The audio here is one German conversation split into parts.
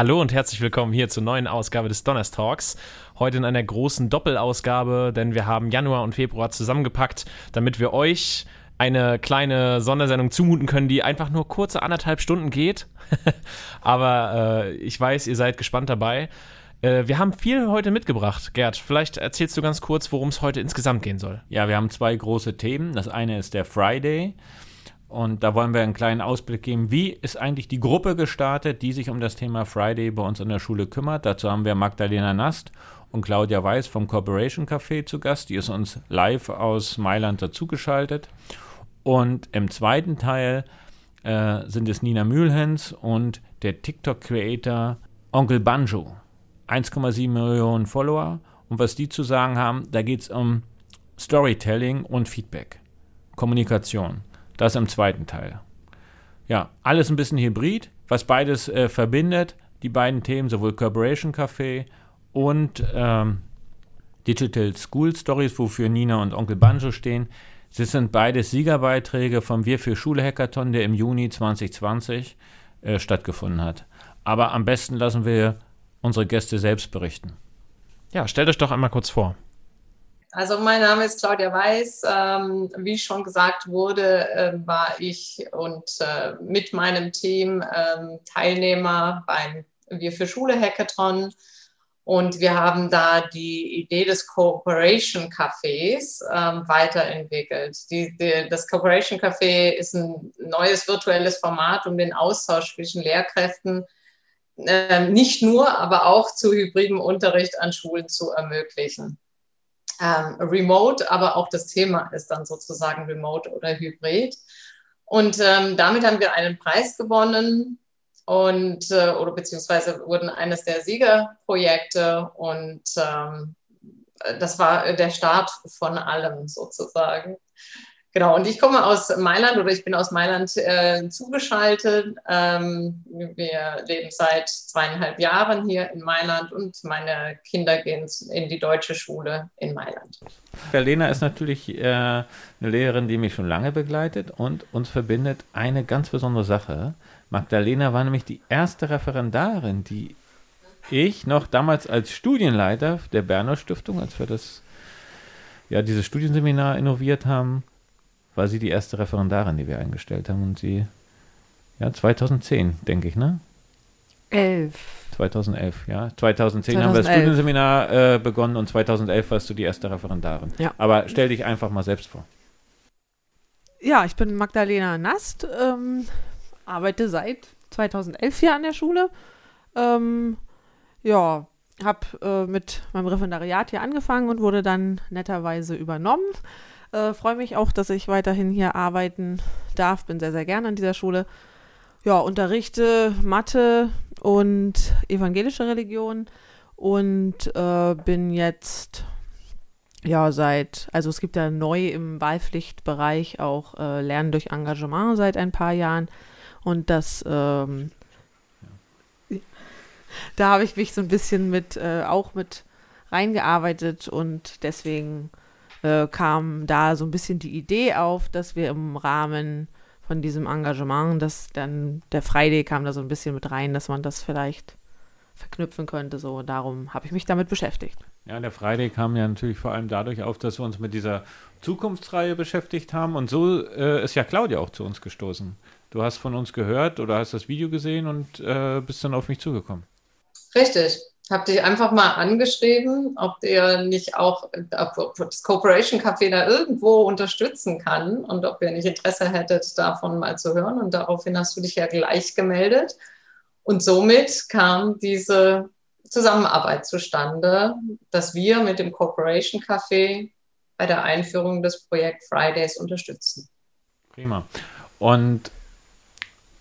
Hallo und herzlich willkommen hier zur neuen Ausgabe des Donnerstalks. Heute in einer großen Doppelausgabe, denn wir haben Januar und Februar zusammengepackt, damit wir euch eine kleine Sondersendung zumuten können, die einfach nur kurze anderthalb Stunden geht. Aber äh, ich weiß, ihr seid gespannt dabei. Äh, wir haben viel heute mitgebracht. Gerd, vielleicht erzählst du ganz kurz, worum es heute insgesamt gehen soll. Ja, wir haben zwei große Themen. Das eine ist der Friday. Und da wollen wir einen kleinen Ausblick geben. Wie ist eigentlich die Gruppe gestartet, die sich um das Thema Friday bei uns an der Schule kümmert? Dazu haben wir Magdalena Nast und Claudia Weiß vom Corporation Café zu Gast. Die ist uns live aus Mailand dazugeschaltet. Und im zweiten Teil äh, sind es Nina Mühlhens und der TikTok-Creator Onkel Banjo. 1,7 Millionen Follower. Und was die zu sagen haben, da geht es um Storytelling und Feedback. Kommunikation. Das im zweiten Teil. Ja, alles ein bisschen hybrid, was beides äh, verbindet, die beiden Themen, sowohl Corporation Café und ähm, Digital School Stories, wofür Nina und Onkel Banjo stehen. Das sind beides Siegerbeiträge vom Wir für Schule Hackathon, der im Juni 2020 äh, stattgefunden hat. Aber am besten lassen wir unsere Gäste selbst berichten. Ja, stellt euch doch einmal kurz vor. Also mein Name ist Claudia Weiß. Ähm, wie schon gesagt wurde, äh, war ich und äh, mit meinem Team äh, Teilnehmer beim Wir für Schule Hackathon. Und wir haben da die Idee des Cooperation Cafés ähm, weiterentwickelt. Die, die, das Cooperation Café ist ein neues virtuelles Format, um den Austausch zwischen Lehrkräften ähm, nicht nur, aber auch zu hybridem Unterricht an Schulen zu ermöglichen ähm, remote, aber auch das Thema ist dann sozusagen remote oder hybrid. Und ähm, damit haben wir einen Preis gewonnen und äh, oder beziehungsweise wurden eines der Siegerprojekte und ähm, das war der Start von allem sozusagen. Genau, und ich komme aus Mailand oder ich bin aus Mailand äh, zugeschaltet. Ähm, wir leben seit zweieinhalb Jahren hier in Mailand und meine Kinder gehen in die deutsche Schule in Mailand. Lena ist natürlich äh, eine Lehrerin, die mich schon lange begleitet und uns verbindet eine ganz besondere Sache. Magdalena war nämlich die erste Referendarin, die ich noch damals als Studienleiter der Berner Stiftung, als wir das ja dieses Studienseminar innoviert haben, war sie die erste Referendarin, die wir eingestellt haben. Und sie, ja, 2010, denke ich, ne? 11. 2011, ja. 2010 2011. haben wir das Studienseminar äh, begonnen und 2011 warst du die erste Referendarin. Ja. Aber stell dich einfach mal selbst vor. Ja, ich bin Magdalena Nast, ähm, arbeite seit 2011 hier an der Schule. Ähm, ja, habe äh, mit meinem Referendariat hier angefangen und wurde dann netterweise übernommen. Äh, Freue mich auch, dass ich weiterhin hier arbeiten darf. Bin sehr, sehr gerne an dieser Schule. Ja, unterrichte Mathe und evangelische Religion und äh, bin jetzt ja seit, also es gibt ja neu im Wahlpflichtbereich auch äh, Lernen durch Engagement seit ein paar Jahren und das ähm, da habe ich mich so ein bisschen mit äh, auch mit reingearbeitet und deswegen äh, kam da so ein bisschen die Idee auf, dass wir im Rahmen von diesem Engagement, dass dann der Friday kam da so ein bisschen mit rein, dass man das vielleicht verknüpfen könnte. So, darum habe ich mich damit beschäftigt. Ja, der Friday kam ja natürlich vor allem dadurch auf, dass wir uns mit dieser Zukunftsreihe beschäftigt haben. Und so äh, ist ja Claudia auch zu uns gestoßen. Du hast von uns gehört oder hast das Video gesehen und äh, bist dann auf mich zugekommen. Richtig habe dich einfach mal angeschrieben, ob der nicht auch das Corporation Café da irgendwo unterstützen kann und ob ihr nicht Interesse hättet, davon mal zu hören. Und daraufhin hast du dich ja gleich gemeldet. Und somit kam diese Zusammenarbeit zustande, dass wir mit dem Corporation Café bei der Einführung des Projekt Fridays unterstützen. Prima. Und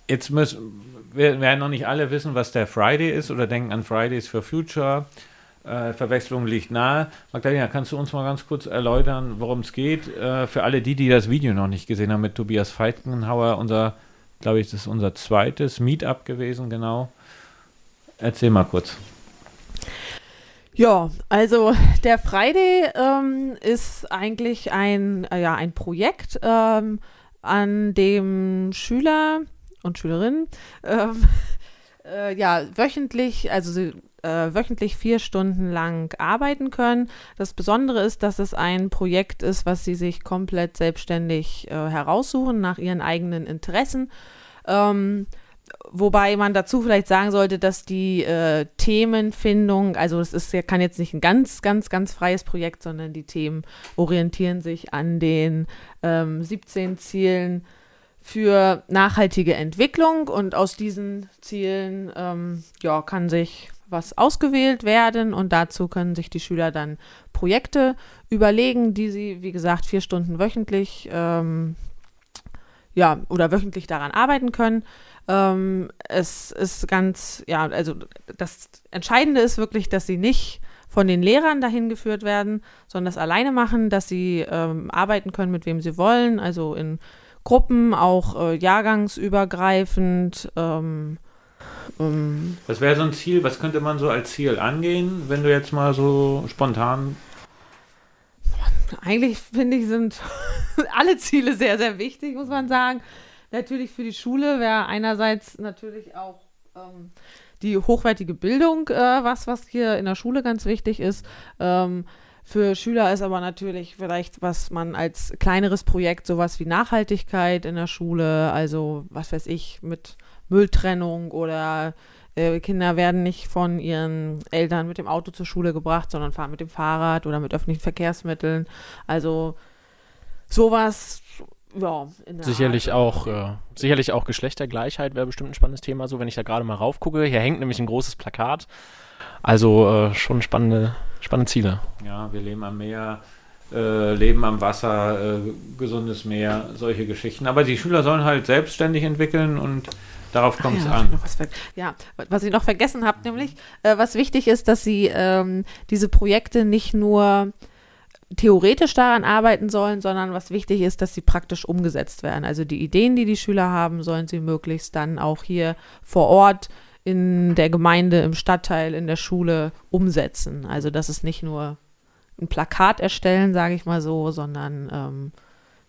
jetzt müssen wir werden noch nicht alle wissen, was der Friday ist oder denken an Fridays for Future. Äh, Verwechslung liegt nahe. Magdalena, kannst du uns mal ganz kurz erläutern, worum es geht? Äh, für alle die, die das Video noch nicht gesehen haben mit Tobias Feitgenhauer, unser, glaube ich, das ist unser zweites Meetup gewesen, genau. Erzähl mal kurz. Ja, also der Friday ähm, ist eigentlich ein, äh, ja, ein Projekt, ähm, an dem Schüler und Schülerinnen ähm, äh, ja, wöchentlich, also sie äh, wöchentlich vier Stunden lang arbeiten können. Das Besondere ist, dass es ein Projekt ist, was sie sich komplett selbstständig äh, heraussuchen nach ihren eigenen Interessen. Ähm, wobei man dazu vielleicht sagen sollte, dass die äh, Themenfindung, also es ist ja kann jetzt nicht ein ganz, ganz, ganz freies Projekt, sondern die Themen orientieren sich an den ähm, 17 Zielen für nachhaltige Entwicklung und aus diesen Zielen ähm, ja, kann sich was ausgewählt werden und dazu können sich die Schüler dann Projekte überlegen, die sie, wie gesagt, vier Stunden wöchentlich ähm, ja, oder wöchentlich daran arbeiten können. Ähm, es ist ganz, ja, also das Entscheidende ist wirklich, dass sie nicht von den Lehrern dahin geführt werden, sondern das alleine machen, dass sie ähm, arbeiten können, mit wem sie wollen, also in Gruppen, auch äh, jahrgangsübergreifend. Ähm, ähm, was wäre so ein Ziel? Was könnte man so als Ziel angehen, wenn du jetzt mal so spontan. Eigentlich finde ich, sind alle Ziele sehr, sehr wichtig, muss man sagen. Natürlich für die Schule wäre einerseits natürlich auch ähm, die hochwertige Bildung äh, was, was hier in der Schule ganz wichtig ist. Ähm, für Schüler ist aber natürlich vielleicht, was man als kleineres Projekt, sowas wie Nachhaltigkeit in der Schule, also was weiß ich, mit Mülltrennung oder äh, Kinder werden nicht von ihren Eltern mit dem Auto zur Schule gebracht, sondern fahren mit dem Fahrrad oder mit öffentlichen Verkehrsmitteln. Also sowas ja, sicherlich auch, äh, sicherlich auch Geschlechtergleichheit wäre bestimmt ein spannendes Thema, so wenn ich da gerade mal raufgucke. Hier hängt nämlich ein großes Plakat. Also äh, schon spannende, spannende Ziele. Ja, wir leben am Meer, äh, leben am Wasser, äh, gesundes Meer, solche Geschichten. Aber die Schüler sollen halt selbstständig entwickeln und darauf kommt es ja, an. Was ja, was ich noch vergessen habe, nämlich, äh, was wichtig ist, dass sie ähm, diese Projekte nicht nur theoretisch daran arbeiten sollen, sondern was wichtig ist, dass sie praktisch umgesetzt werden. Also die Ideen, die die Schüler haben, sollen sie möglichst dann auch hier vor Ort in der Gemeinde, im Stadtteil, in der Schule umsetzen. Also das ist nicht nur ein Plakat erstellen, sage ich mal so, sondern ähm,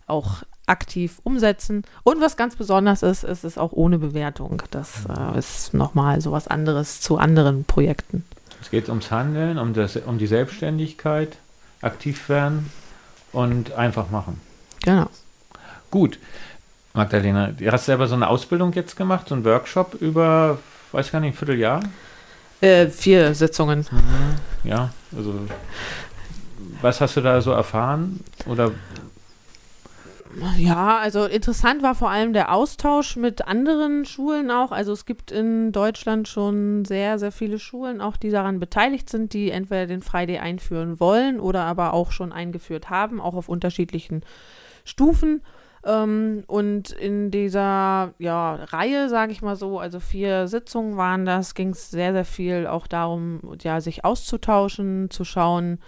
auch aktiv umsetzen. Und was ganz besonders ist, ist es auch ohne Bewertung. Das äh, ist nochmal so was anderes zu anderen Projekten. Es geht ums Handeln, um, das, um die Selbstständigkeit, aktiv werden und einfach machen. Genau. Gut. Magdalena, du hast selber so eine Ausbildung jetzt gemacht, so einen Workshop über weiß gar nicht, ein Vierteljahr? Äh, vier Sitzungen. Mhm. Ja, also was hast du da so erfahren? Oder ja, also interessant war vor allem der Austausch mit anderen Schulen auch. Also es gibt in Deutschland schon sehr, sehr viele Schulen, auch die daran beteiligt sind, die entweder den Friday einführen wollen oder aber auch schon eingeführt haben, auch auf unterschiedlichen Stufen. Ähm, und in dieser ja, Reihe, sage ich mal so, also vier Sitzungen waren das, ging es sehr, sehr viel auch darum, ja, sich auszutauschen, zu schauen,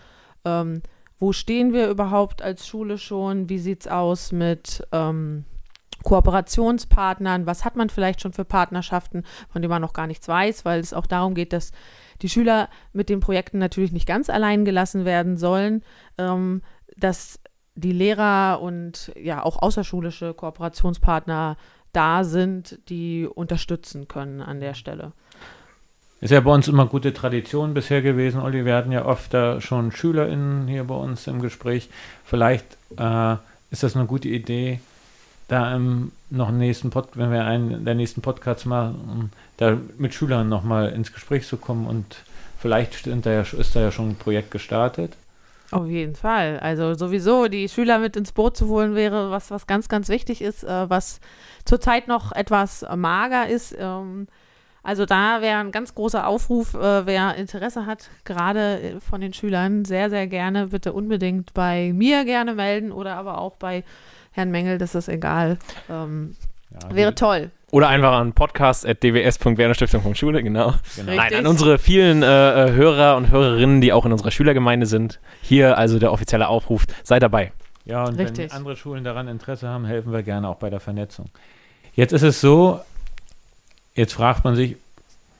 ähm, wo stehen wir überhaupt als Schule schon, wie sieht es aus mit ähm, Kooperationspartnern, was hat man vielleicht schon für Partnerschaften, von denen man noch gar nichts weiß, weil es auch darum geht, dass die Schüler mit den Projekten natürlich nicht ganz allein gelassen werden sollen, ähm, dass die Lehrer und ja auch außerschulische Kooperationspartner da sind, die unterstützen können an der Stelle. Ist ja bei uns immer gute Tradition bisher gewesen, Olli. Wir hatten ja oft da schon SchülerInnen hier bei uns im Gespräch. Vielleicht äh, ist das eine gute Idee, da im noch nächsten Pod wenn wir einen der nächsten Podcasts machen, da mit Schülern nochmal ins Gespräch zu kommen und vielleicht da ja, ist da ja schon ein Projekt gestartet. Auf jeden Fall. Also sowieso die Schüler mit ins Boot zu holen wäre was, was ganz, ganz wichtig ist, äh, was zurzeit noch etwas mager ist. Ähm, also da wäre ein ganz großer Aufruf, äh, wer Interesse hat, gerade äh, von den Schülern, sehr, sehr gerne bitte unbedingt bei mir gerne melden oder aber auch bei Herrn Mengel, das ist egal. Ähm, ja, wäre toll. Oder einfach an podcast.dws.wernerstiftung.schule, genau. genau. Nein, an unsere vielen äh, äh, Hörer und Hörerinnen, die auch in unserer Schülergemeinde sind. Hier also der offizielle Aufruf, sei dabei. Ja, und Richtig. wenn andere Schulen daran Interesse haben, helfen wir gerne auch bei der Vernetzung. Jetzt ist es so, jetzt fragt man sich,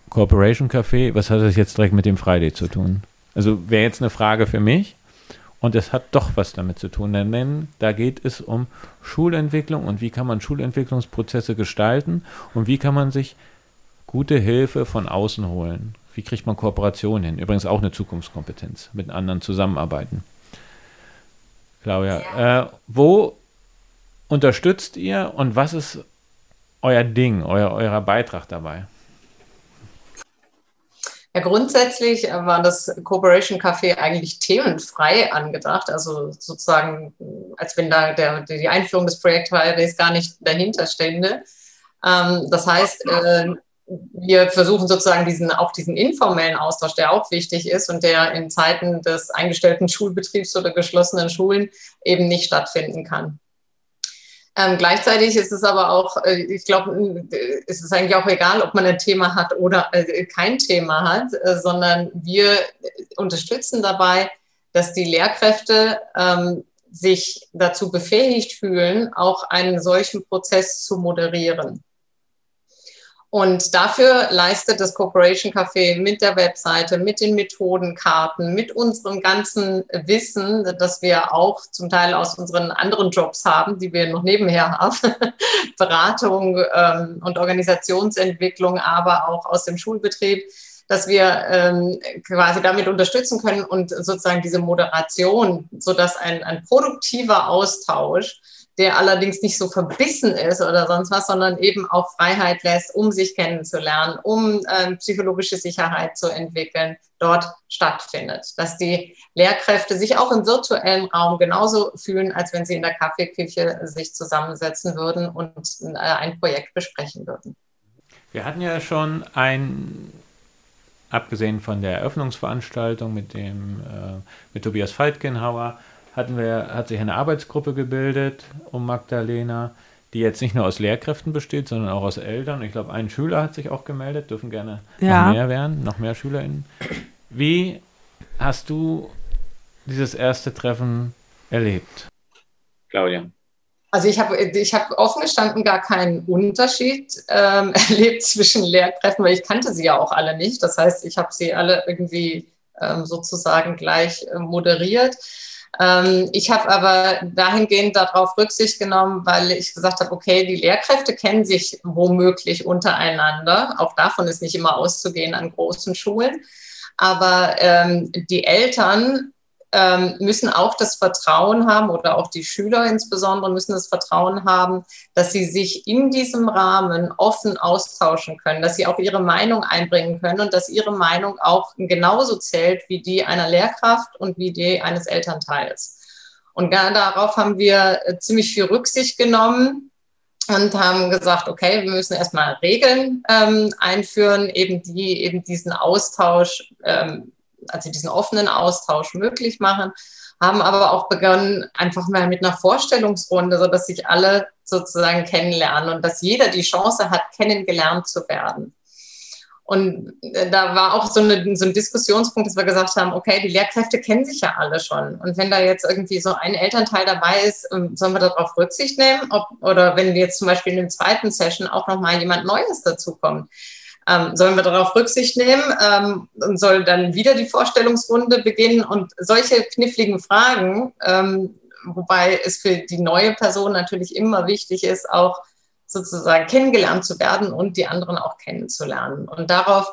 Corporation Café, was hat das jetzt direkt mit dem Friday zu tun? Also wäre jetzt eine Frage für mich. Und es hat doch was damit zu tun, denn da geht es um Schulentwicklung und wie kann man Schulentwicklungsprozesse gestalten und wie kann man sich gute Hilfe von außen holen? Wie kriegt man Kooperation hin? Übrigens auch eine Zukunftskompetenz, mit anderen zusammenarbeiten. Claudia, äh, wo unterstützt ihr und was ist euer Ding, euer, euer Beitrag dabei? Ja, grundsätzlich war das Corporation Café eigentlich themenfrei angedacht, also sozusagen, als wenn da der, die Einführung des Projektteils gar nicht dahinter stände. Ähm, das heißt, äh, wir versuchen sozusagen diesen, auch diesen informellen Austausch, der auch wichtig ist und der in Zeiten des eingestellten Schulbetriebs oder geschlossenen Schulen eben nicht stattfinden kann. Ähm, gleichzeitig ist es aber auch, äh, ich glaube, äh, es ist eigentlich auch egal, ob man ein Thema hat oder äh, kein Thema hat, äh, sondern wir unterstützen dabei, dass die Lehrkräfte ähm, sich dazu befähigt fühlen, auch einen solchen Prozess zu moderieren. Und dafür leistet das Corporation Café mit der Webseite, mit den Methodenkarten, mit unserem ganzen Wissen, das wir auch zum Teil aus unseren anderen Jobs haben, die wir noch nebenher haben, Beratung ähm, und Organisationsentwicklung, aber auch aus dem Schulbetrieb, dass wir ähm, quasi damit unterstützen können und sozusagen diese Moderation, sodass ein, ein produktiver Austausch der allerdings nicht so verbissen ist oder sonst was, sondern eben auch Freiheit lässt, um sich kennenzulernen, um ähm, psychologische Sicherheit zu entwickeln, dort stattfindet. Dass die Lehrkräfte sich auch im virtuellen Raum genauso fühlen, als wenn sie in der Kaffeeküche sich zusammensetzen würden und äh, ein Projekt besprechen würden. Wir hatten ja schon ein, abgesehen von der Eröffnungsveranstaltung mit dem äh, mit Tobias Faltgenhauer, hatten wir, hat sich eine Arbeitsgruppe gebildet um Magdalena, die jetzt nicht nur aus Lehrkräften besteht, sondern auch aus Eltern. Ich glaube, ein Schüler hat sich auch gemeldet, dürfen gerne ja. noch mehr werden, noch mehr SchülerInnen. Wie hast du dieses erste Treffen erlebt? Claudia. Also ich habe ich hab offen gestanden gar keinen Unterschied ähm, erlebt zwischen Lehrkräften, weil ich kannte sie ja auch alle nicht. Das heißt, ich habe sie alle irgendwie ähm, sozusagen gleich äh, moderiert. Ähm, ich habe aber dahingehend darauf Rücksicht genommen, weil ich gesagt habe, okay, die Lehrkräfte kennen sich womöglich untereinander. Auch davon ist nicht immer auszugehen an großen Schulen. Aber ähm, die Eltern ähm, müssen auch das Vertrauen haben oder auch die Schüler insbesondere müssen das Vertrauen haben, dass sie sich in diesem Rahmen offen austauschen können, dass sie auch ihre Meinung einbringen können und dass ihre Meinung auch genauso zählt wie die einer Lehrkraft und wie die eines Elternteils. Und darauf haben wir äh, ziemlich viel Rücksicht genommen und haben gesagt, okay, wir müssen erstmal Regeln ähm, einführen, eben die eben diesen Austausch ähm, also diesen offenen Austausch möglich machen, haben aber auch begonnen, einfach mal mit einer Vorstellungsrunde, sodass sich alle sozusagen kennenlernen und dass jeder die Chance hat, kennengelernt zu werden. Und äh, da war auch so, eine, so ein Diskussionspunkt, dass wir gesagt haben, okay, die Lehrkräfte kennen sich ja alle schon. Und wenn da jetzt irgendwie so ein Elternteil dabei ist, ähm, sollen wir darauf Rücksicht nehmen? Ob, oder wenn jetzt zum Beispiel in dem zweiten Session auch nochmal jemand Neues dazukommt ähm, sollen wir darauf Rücksicht nehmen ähm, und soll dann wieder die Vorstellungsrunde beginnen und solche kniffligen Fragen, ähm, wobei es für die neue Person natürlich immer wichtig ist, auch sozusagen kennengelernt zu werden und die anderen auch kennenzulernen. Und darauf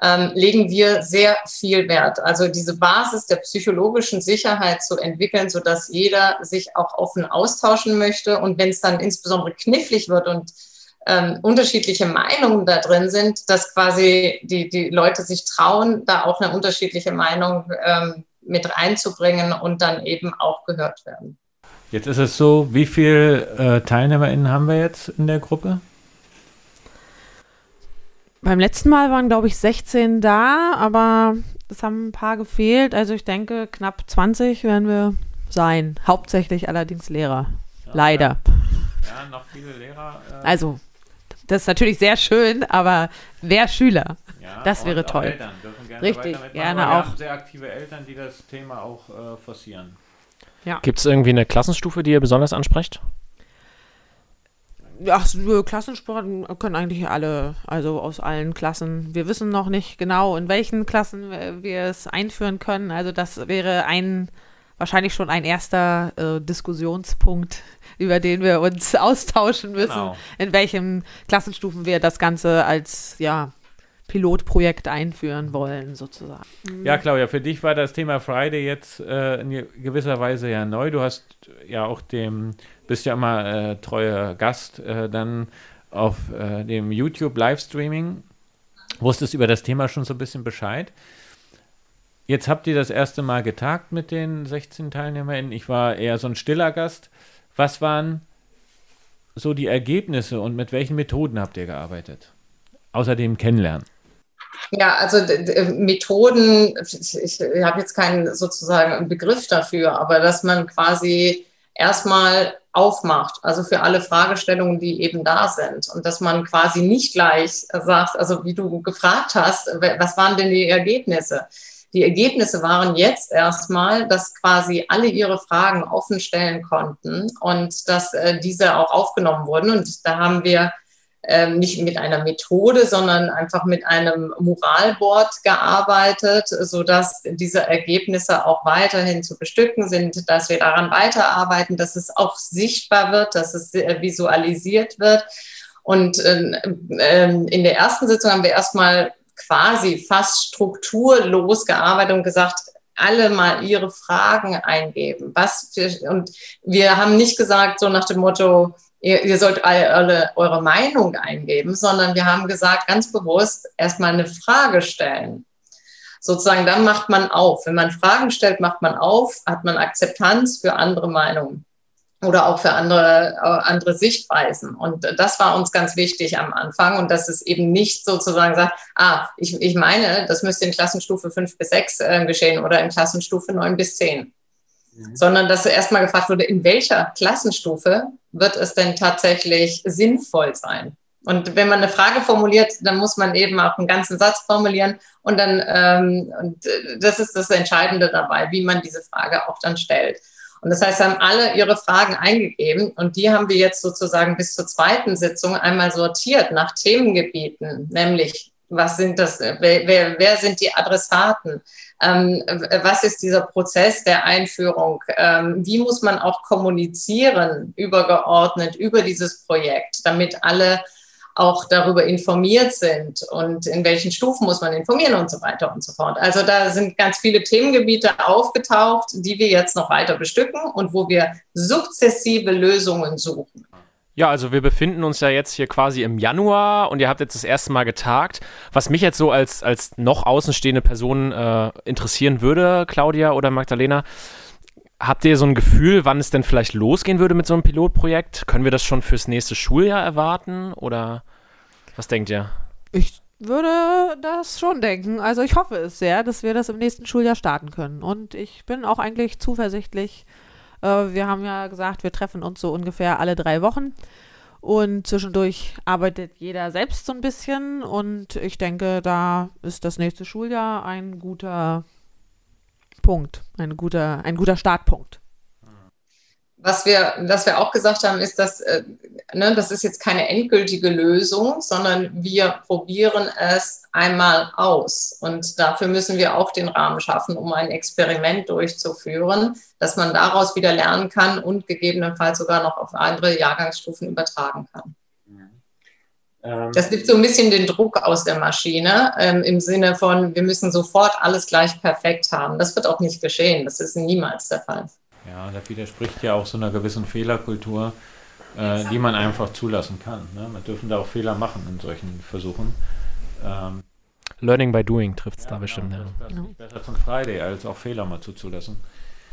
ähm, legen wir sehr viel Wert. Also diese Basis der psychologischen Sicherheit zu entwickeln, sodass jeder sich auch offen austauschen möchte. Und wenn es dann insbesondere knifflig wird und ähm, unterschiedliche Meinungen da drin sind, dass quasi die, die Leute sich trauen, da auch eine unterschiedliche Meinung ähm, mit reinzubringen und dann eben auch gehört werden. Jetzt ist es so, wie viele äh, TeilnehmerInnen haben wir jetzt in der Gruppe? Beim letzten Mal waren, glaube ich, 16 da, aber es haben ein paar gefehlt. Also ich denke, knapp 20 werden wir sein. Hauptsächlich allerdings Lehrer. Ja, Leider. Ja, noch viele Lehrer. Äh also das ist natürlich sehr schön, aber wer Schüler? Ja, das wäre toll. Eltern dürfen gerne Richtig, gerne wir auch. Haben sehr aktive Eltern, die das Thema auch äh, forcieren. Ja. Gibt es irgendwie eine Klassenstufe, die ihr besonders ansprecht? Ja, Klassensport können eigentlich alle, also aus allen Klassen. Wir wissen noch nicht genau, in welchen Klassen wir es einführen können. Also das wäre ein wahrscheinlich schon ein erster äh, Diskussionspunkt, über den wir uns austauschen müssen, Genau. in welchen Klassenstufen wir das Ganze als ja, Pilotprojekt einführen wollen, sozusagen. Ja, Claudia, für dich war das Thema Friday jetzt äh, in ge- gewisser Weise ja neu. Du hast ja auch dem, bist ja immer äh, treuer Gast äh, dann auf äh, dem YouTube Livestreaming. Wusstest über das Thema schon so ein bisschen Bescheid. Jetzt habt ihr das erste Mal getagt mit den 16 TeilnehmerInnen. Ich war eher so ein stiller Gast. Was waren so die Ergebnisse und mit welchen Methoden habt ihr gearbeitet? Außerdem kennenlernen. Ja, also Methoden, ich, ich habe jetzt keinen sozusagen Begriff dafür, aber dass man quasi erstmal aufmacht, also für alle Fragestellungen, die eben da sind und dass man quasi nicht gleich sagt, also wie du gefragt hast, was waren denn die Ergebnisse? Die Ergebnisse waren jetzt erstmal, dass quasi alle ihre Fragen offen stellen konnten und dass äh, diese auch aufgenommen wurden. Und da haben wir ähm, nicht mit einer Methode, sondern einfach mit einem Moralboard gearbeitet, sodass diese Ergebnisse auch weiterhin zu bestücken sind, dass wir daran weiterarbeiten, dass es auch sichtbar wird, dass es äh, visualisiert wird. Und ähm, in der ersten Sitzung haben wir erstmal quasi fast strukturlos gearbeitet und gesagt, alle mal ihre Fragen eingeben. Was für, und wir haben nicht gesagt, so nach dem Motto, ihr, ihr sollt alle, alle eure Meinung eingeben, sondern wir haben gesagt, ganz bewusst erstmal eine Frage stellen. Sozusagen, dann macht man auf. Wenn man Fragen stellt, macht man auf, hat man Akzeptanz für andere Meinungen oder auch für andere, äh, andere Sichtweisen. Und das war uns ganz wichtig am Anfang und dass es eben nicht sozusagen sagt, ah, ich, ich meine, das müsste in Klassenstufe 5 bis 6 äh, geschehen oder in Klassenstufe 9 bis 10 sondern dass erstmal gefragt wurde, in welcher Klassenstufe wird es denn tatsächlich sinnvoll sein? Und wenn man eine Frage formuliert, dann muss man eben auch einen ganzen Satz formulieren und dann, ähm, und äh, das ist das Entscheidende dabei, wie man diese Frage auch dann stellt. Und das heißt, haben alle ihre Fragen eingegeben und die haben wir jetzt sozusagen bis zur zweiten Sitzung einmal sortiert nach Themengebieten, nämlich was sind das, wer, wer, wer sind die Adressaten? Ähm, was ist dieser Prozess der Einführung? Ähm, wie muss man auch kommunizieren, übergeordnet über dieses Projekt, damit alle auch darüber informiert sind und in welchen Stufen muss man informieren und so weiter und so fort. Also da sind ganz viele Themengebiete aufgetaucht, die wir jetzt noch weiter bestücken und wo wir sukzessive Lösungen suchen. Ja, also wir befinden uns ja jetzt hier quasi im Januar und ihr habt jetzt das erste Mal getagt. Was mich jetzt so als, als noch außenstehende Person äh, interessieren würde, Claudia oder Magdalena, habt ihr so ein Gefühl, wann es denn vielleicht losgehen würde mit so einem Pilotprojekt? Können wir das schon fürs nächste Schuljahr erwarten oder was denkt ihr? Ich würde das schon denken. Also ich hoffe es sehr, dass wir das im nächsten Schuljahr starten können. Und ich bin auch eigentlich zuversichtlich. Äh, wir haben ja gesagt, wir treffen uns so ungefähr alle drei Wochen. Und zwischendurch arbeitet jeder selbst so ein bisschen. Und ich denke, da ist das nächste Schuljahr ein guter Punkt, ein guter, ein guter Startpunkt. Was wir, was wir auch gesagt haben, ist, dass äh, ne, das ist jetzt keine endgültige Lösung, sondern wir probieren es einmal aus. Und dafür müssen wir auch den Rahmen schaffen, um ein Experiment durchzuführen, dass man daraus wieder lernen kann und gegebenenfalls sogar noch auf andere Jahrgangsstufen übertragen kann. Das nimmt so ein bisschen den Druck aus der Maschine ähm, im Sinne von, wir müssen sofort alles gleich perfekt haben. Das wird auch nicht geschehen. Das ist niemals der Fall. Ja, das widerspricht ja auch so einer gewissen Fehlerkultur, äh, die man einfach zulassen kann. Ne? Man dürfen da auch Fehler machen in solchen Versuchen. Ähm, Learning by doing trifft es ja, da genau, bestimmt. Ja. Das ist besser- besser zum Friday, als auch Fehler mal zuzulassen.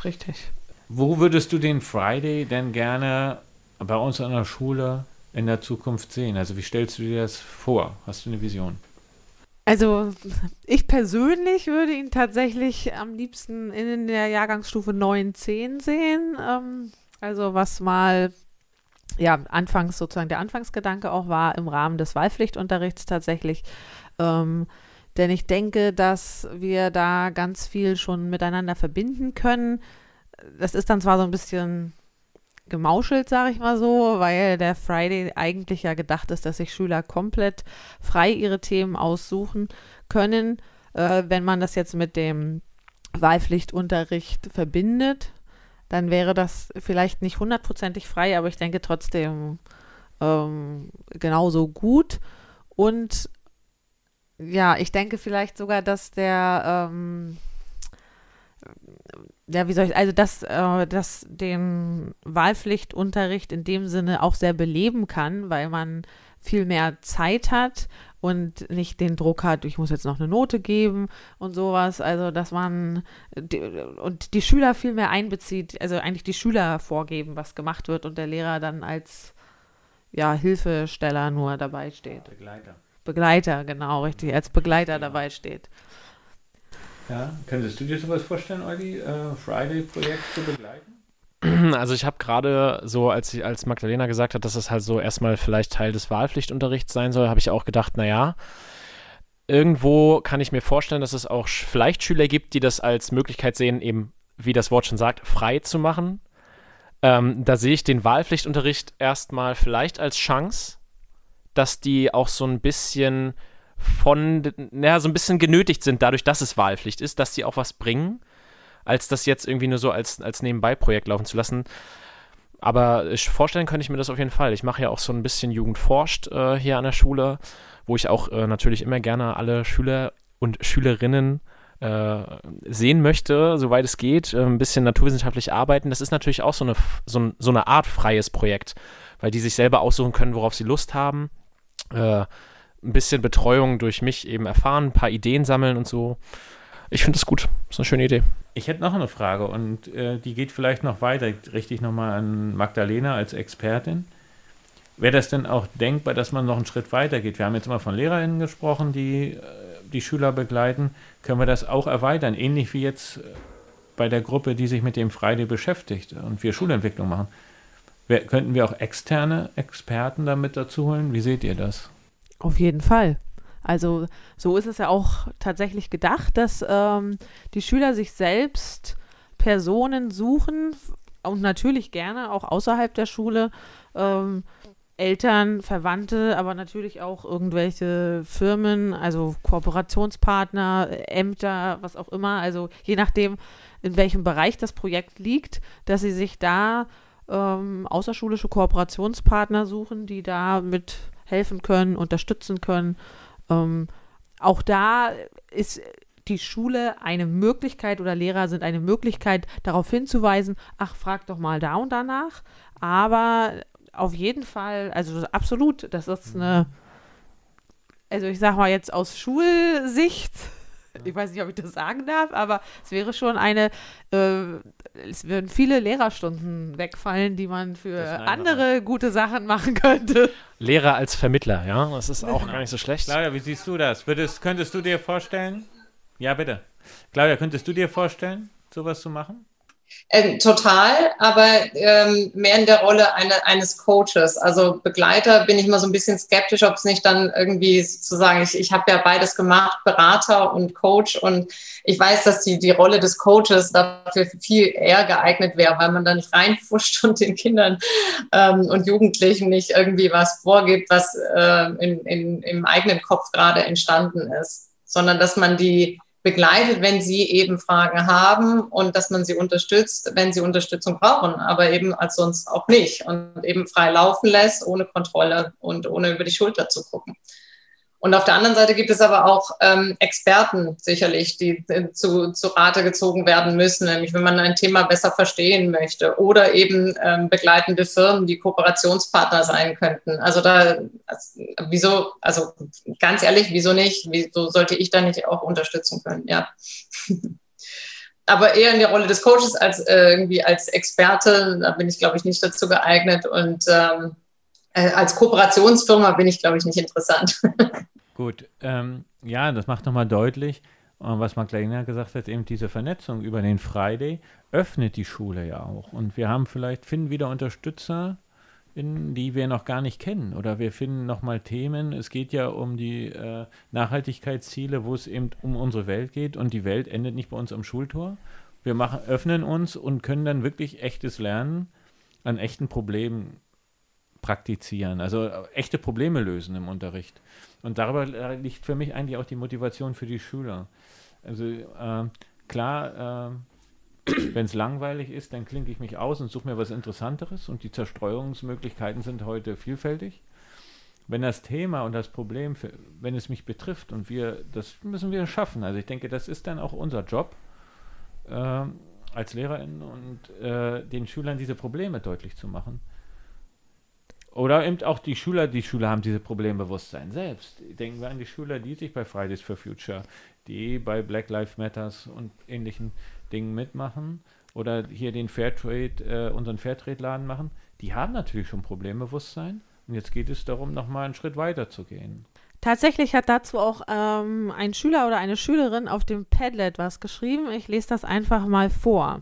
Richtig. Wo würdest du den Friday denn gerne bei uns an der Schule in der Zukunft sehen? Also wie stellst du dir das vor? Hast du eine Vision? Also ich persönlich würde ihn tatsächlich am liebsten in der Jahrgangsstufe 9, 10 sehen. Ähm, also was mal ja anfangs sozusagen der Anfangsgedanke auch war im Rahmen des Wahlpflichtunterrichts tatsächlich. Ähm, denn ich denke, dass wir da ganz viel schon miteinander verbinden können. Das ist dann zwar so ein bisschen gemauschelt, sage ich mal so, weil der Friday eigentlich ja gedacht ist, dass sich Schüler komplett frei ihre Themen aussuchen können, äh, wenn man das jetzt mit dem Wahlpflichtunterricht verbindet. dann wäre das vielleicht nicht hundertprozentig frei, aber ich denke trotzdem ähm, genauso gut. Und ja, ich denke vielleicht sogar, dass der, ähm, ja, wie soll ich, also dass, äh, dass den Wahlpflichtunterricht in dem Sinne auch sehr beleben kann, weil man viel mehr Zeit hat und nicht den Druck hat, ich muss jetzt noch eine Note geben und sowas. Also, dass man die, und die Schüler viel mehr einbezieht, also eigentlich die Schüler vorgeben, was gemacht wird und der Lehrer dann als ja, Hilfesteller nur dabei steht. Begleiter. Begleiter, genau, richtig, als Begleiter ja. dabei steht. Ja, könntest du dir sowas vorstellen, Olli, äh, Friday-Projekt zu begleiten? Also ich habe gerade so, als, ich, als Magdalena gesagt hat, dass es halt so erstmal vielleicht Teil des Wahlpflichtunterrichts sein soll, habe ich auch gedacht, naja, irgendwo kann ich mir vorstellen, dass es auch vielleicht Schüler gibt, die das als Möglichkeit sehen, eben, wie das Wort schon sagt, frei zu machen. Ähm, da sehe ich den Wahlpflichtunterricht erstmal vielleicht als Chance, dass die auch so ein bisschen von, naja, so ein bisschen genötigt sind, dadurch, dass es Wahlpflicht ist, dass sie auch was bringen als das jetzt irgendwie nur so als, als Nebenbei-Projekt laufen zu lassen. Aber ich, vorstellen könnte ich mir das auf jeden Fall. Ich mache ja auch so ein bisschen Jugend forscht äh, hier an der Schule, wo ich auch äh, natürlich immer gerne alle Schüler und Schülerinnen äh, sehen möchte, soweit es geht, äh, ein bisschen naturwissenschaftlich arbeiten. Das ist natürlich auch so eine, so, so, eine Art freies Projekt, weil die sich selber aussuchen können, worauf sie Lust haben. Ein bisschen Betreuung durch mich eben erfahren, ein paar Ideen sammeln und so. Ich finde das gut. Das ist eine schöne Idee. Ich hätte noch eine Frage und äh, die geht vielleicht noch weiter, richtig nochmal an Magdalena als Expertin. Wäre das denn auch denkbar, dass man noch einen Schritt weiter geht? Wir haben jetzt immer von LehrerInnen gesprochen, die äh, die Schüler begleiten. Können wir das auch erweitern? Ähnlich wie jetzt äh, bei der Gruppe, die sich mit dem Friday beschäftigt und wir Schulentwicklung machen. Wer, könnten wir auch externe Experten damit dazu holen? Wie seht ihr das? Auf jeden Fall. Also so ist es ja auch tatsächlich gedacht, dass ähm, die Schüler sich selbst Personen suchen und natürlich gerne auch außerhalb der Schule. Ähm, Eltern, Verwandte, aber natürlich auch irgendwelche Firmen, also Kooperationspartner, Ämter, was auch immer. Also je nachdem, in welchem Bereich das Projekt liegt, dass sie sich da ähm, außerschulische Kooperationspartner suchen, die da mit helfen können, unterstützen können. Ähm, auch da ist die Schule eine Möglichkeit oder Lehrer sind eine Möglichkeit, darauf hinzuweisen, ach, frag doch mal da und danach. Aber auf jeden Fall, also absolut, das ist eine, also ich sag mal jetzt aus Schulsicht, ich weiß nicht, ob ich das sagen darf, aber es wäre schon eine, äh, es würden viele Lehrerstunden wegfallen, die man für andere gute Sachen machen könnte. Lehrer als Vermittler, ja, das ist auch genau. gar nicht so schlecht. Claudia, wie siehst du das? Würdest, könntest du dir vorstellen? Ja, bitte. Claudia, könntest du dir vorstellen, sowas zu machen? Ähm, total, aber ähm, mehr in der Rolle eine, eines Coaches. Also Begleiter bin ich immer so ein bisschen skeptisch, ob es nicht dann irgendwie sozusagen, ich, ich habe ja beides gemacht, Berater und Coach. Und ich weiß, dass die, die Rolle des Coaches dafür viel eher geeignet wäre, weil man da nicht reinfuscht und den Kindern ähm, und Jugendlichen nicht irgendwie was vorgibt, was äh, in, in, im eigenen Kopf gerade entstanden ist, sondern dass man die begleitet, wenn sie eben Fragen haben und dass man sie unterstützt, wenn sie Unterstützung brauchen, aber eben als sonst auch nicht und eben frei laufen lässt, ohne Kontrolle und ohne über die Schulter zu gucken. Und auf der anderen Seite gibt es aber auch ähm, Experten sicherlich, die äh, zu, zu Rate gezogen werden müssen, nämlich wenn man ein Thema besser verstehen möchte oder eben ähm, begleitende Firmen, die Kooperationspartner sein könnten. Also da, wieso, also ganz ehrlich, wieso nicht? Wieso sollte ich da nicht auch unterstützen können? Ja. aber eher in der Rolle des Coaches als äh, irgendwie als Experte, da bin ich, glaube ich, nicht dazu geeignet und ähm, äh, als Kooperationsfirma bin ich, glaube ich, nicht interessant. Gut, ähm, ja, das macht nochmal deutlich, äh, was Magdalena gesagt hat, eben diese Vernetzung über den Friday öffnet die Schule ja auch. Und wir haben vielleicht, finden wieder Unterstützer, in, die wir noch gar nicht kennen. Oder wir finden nochmal Themen. Es geht ja um die äh, Nachhaltigkeitsziele, wo es eben um unsere Welt geht. Und die Welt endet nicht bei uns am Schultor. Wir machen, öffnen uns und können dann wirklich echtes Lernen an echten Problemen praktizieren, also äh, echte Probleme lösen im Unterricht. Und darüber liegt für mich eigentlich auch die Motivation für die Schüler. Also äh, klar, äh, Wenn es langweilig ist, dann klinke ich mich aus und suche mir was Interessanteres und die Zerstreuungsmöglichkeiten sind heute vielfältig. Wenn das Thema und das Problem, für, wenn es mich betrifft und wir, das müssen wir schaffen. Also ich denke, das ist dann auch unser Job äh, als Lehrerin und äh, den Schülern diese Probleme deutlich zu machen. Oder eben auch die Schüler, die Schüler haben diese Problembewusstsein selbst. Denken wir an die Schüler, die sich bei Fridays for Future, die bei Black Lives Matters und ähnlichen Dingen mitmachen oder hier den Fairtrade, äh, unseren Fairtrade-Laden machen. Die haben natürlich schon Problembewusstsein. Und jetzt geht es darum, nochmal einen Schritt weiter zu gehen. Tatsächlich hat dazu auch ähm, ein Schüler oder eine Schülerin auf dem Padlet was geschrieben. Ich lese das einfach mal vor.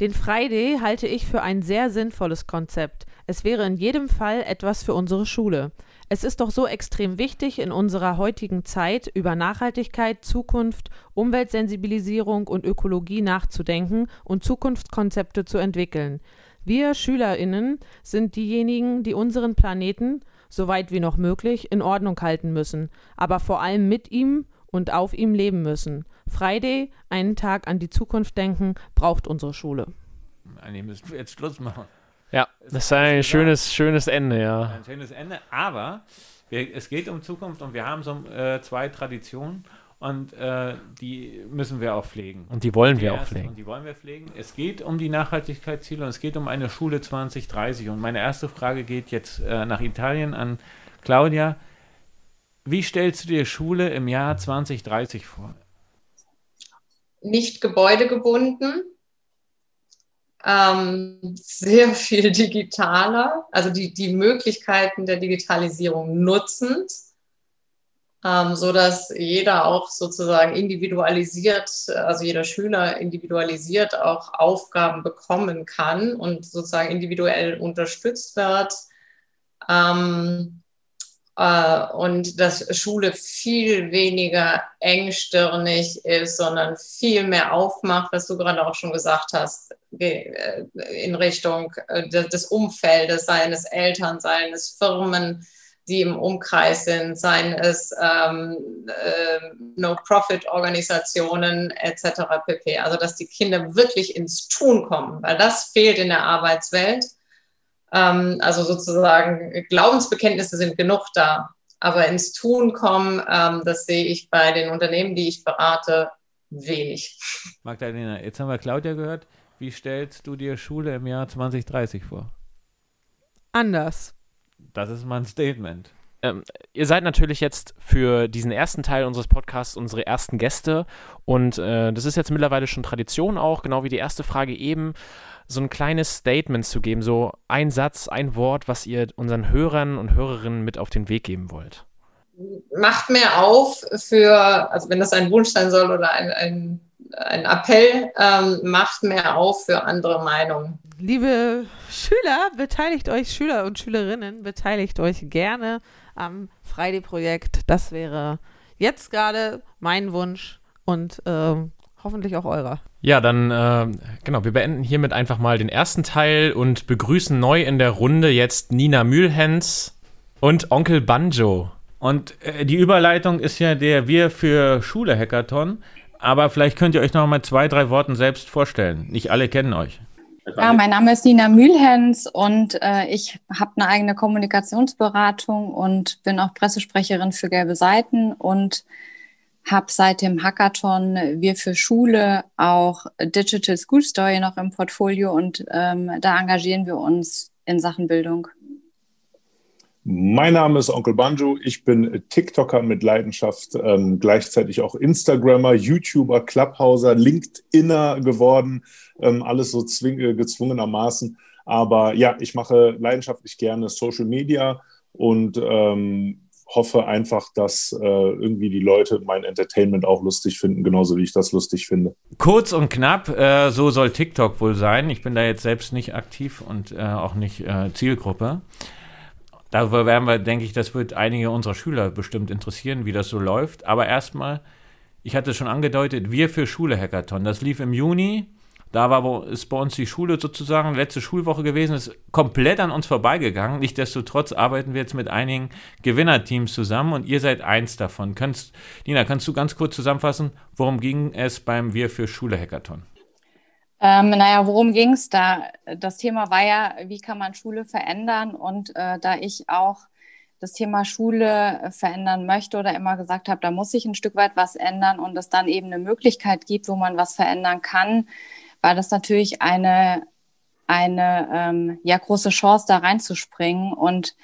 Den Friday halte ich für ein sehr sinnvolles Konzept. Es wäre in jedem Fall etwas für unsere Schule. Es ist doch so extrem wichtig, in unserer heutigen Zeit über Nachhaltigkeit, Zukunft, Umweltsensibilisierung und Ökologie nachzudenken und Zukunftskonzepte zu entwickeln. Wir Schülerinnen sind diejenigen, die unseren Planeten, soweit wie noch möglich, in Ordnung halten müssen, aber vor allem mit ihm und auf ihm leben müssen. Friday, einen Tag an die Zukunft denken, braucht unsere Schule. Eigentlich müssen wir jetzt Schluss machen. Ja, das ist ein schönes, schönes Ende, ja. Ein schönes Ende, aber wir, es geht um Zukunft und wir haben so äh, zwei Traditionen und äh, die müssen wir auch pflegen. Und die wollen die wir auch pflegen. Und die wollen wir pflegen. Es geht um die Nachhaltigkeitsziele und es geht um eine Schule 2030. Und meine erste Frage geht jetzt äh, nach Italien an Claudia. Wie stellst du dir Schule im Jahr 2030 vor? Nicht gebäudegebunden, ähm, sehr viel digitaler, also die, die Möglichkeiten der Digitalisierung nutzend, ähm, so dass jeder auch sozusagen individualisiert, also jeder Schüler individualisiert auch Aufgaben bekommen kann und sozusagen individuell unterstützt wird. Ähm, äh, und dass Schule viel weniger engstirnig ist, sondern viel mehr aufmacht, was du gerade auch schon gesagt hast, äh, in Richtung äh, des Umfeldes, seines Eltern, seines Firmen, die im Umkreis sind, seien es ähm, äh, No-Profit-Organisationen etc. pp. Also dass die Kinder wirklich ins Tun kommen, weil das fehlt in der Arbeitswelt. Ähm, also sozusagen Glaubensbekenntnisse sind genug da, aber ins Tun kommen, ähm, das sehe ich bei den Unternehmen, die ich berate, wenig. Magdalena, jetzt haben wir Claudia gehört. Wie stellst du dir Schule im Jahr 2030 vor? Anders. Das ist mein Statement. Ähm, ihr seid natürlich jetzt für diesen ersten Teil unseres Podcasts unsere ersten Gäste und äh, das ist jetzt mittlerweile schon Tradition auch, genau wie die erste Frage eben, so ein kleines Statement zu geben, so ein Satz, ein Wort, was ihr unseren Hörern und Hörerinnen mit auf den Weg geben wollt. Macht mehr auf für, also wenn das ein Wunsch sein soll oder ein, ein, ein Appell, ähm, macht mehr auf für andere Meinungen. Liebe Schüler, beteiligt euch, Schüler und Schülerinnen, beteiligt euch gerne am Friday-Projekt. Das wäre jetzt gerade mein Wunsch und äh, hoffentlich auch eurer. Ja, dann, äh, genau, wir beenden hiermit einfach mal den ersten Teil und begrüßen neu in der Runde jetzt Nina Mühlhens und Onkel Banjo. Und äh, die Überleitung ist ja der Wir für Schule Hackathon. Aber vielleicht könnt ihr euch noch mal zwei, drei Worten selbst vorstellen. Nicht alle kennen euch. Ja, mein Name ist Nina Mühlhens und äh, ich habe eine eigene Kommunikationsberatung und bin auch Pressesprecherin für Gelbe Seiten und habe seit dem Hackathon Wir für Schule auch Digital School Story noch im Portfolio und ähm, da engagieren wir uns in Sachen Bildung. Mein Name ist Onkel Banjo. Ich bin TikToker mit Leidenschaft, ähm, gleichzeitig auch Instagrammer, YouTuber, Clubhauser, LinkedIner geworden. Ähm, alles so äh, gezwungenermaßen. Aber ja, ich mache leidenschaftlich gerne Social Media und ähm, hoffe einfach, dass äh, irgendwie die Leute mein Entertainment auch lustig finden, genauso wie ich das lustig finde. Kurz und knapp, äh, so soll TikTok wohl sein. Ich bin da jetzt selbst nicht aktiv und äh, auch nicht äh, Zielgruppe. Darüber werden wir, denke ich, das wird einige unserer Schüler bestimmt interessieren, wie das so läuft. Aber erstmal, ich hatte es schon angedeutet, wir für Schule Hackathon. Das lief im Juni. Da war ist bei uns die Schule sozusagen letzte Schulwoche gewesen, ist komplett an uns vorbeigegangen. Nichtsdestotrotz arbeiten wir jetzt mit einigen Gewinnerteams zusammen und ihr seid eins davon. Kannst, Nina, kannst du ganz kurz zusammenfassen, worum ging es beim Wir für Schule Hackathon? Ähm, naja, worum ging es da? Das Thema war ja, wie kann man Schule verändern? Und äh, da ich auch das Thema Schule verändern möchte oder immer gesagt habe, da muss sich ein Stück weit was ändern und es dann eben eine Möglichkeit gibt, wo man was verändern kann, war das natürlich eine, eine ähm, ja, große Chance, da reinzuspringen. Und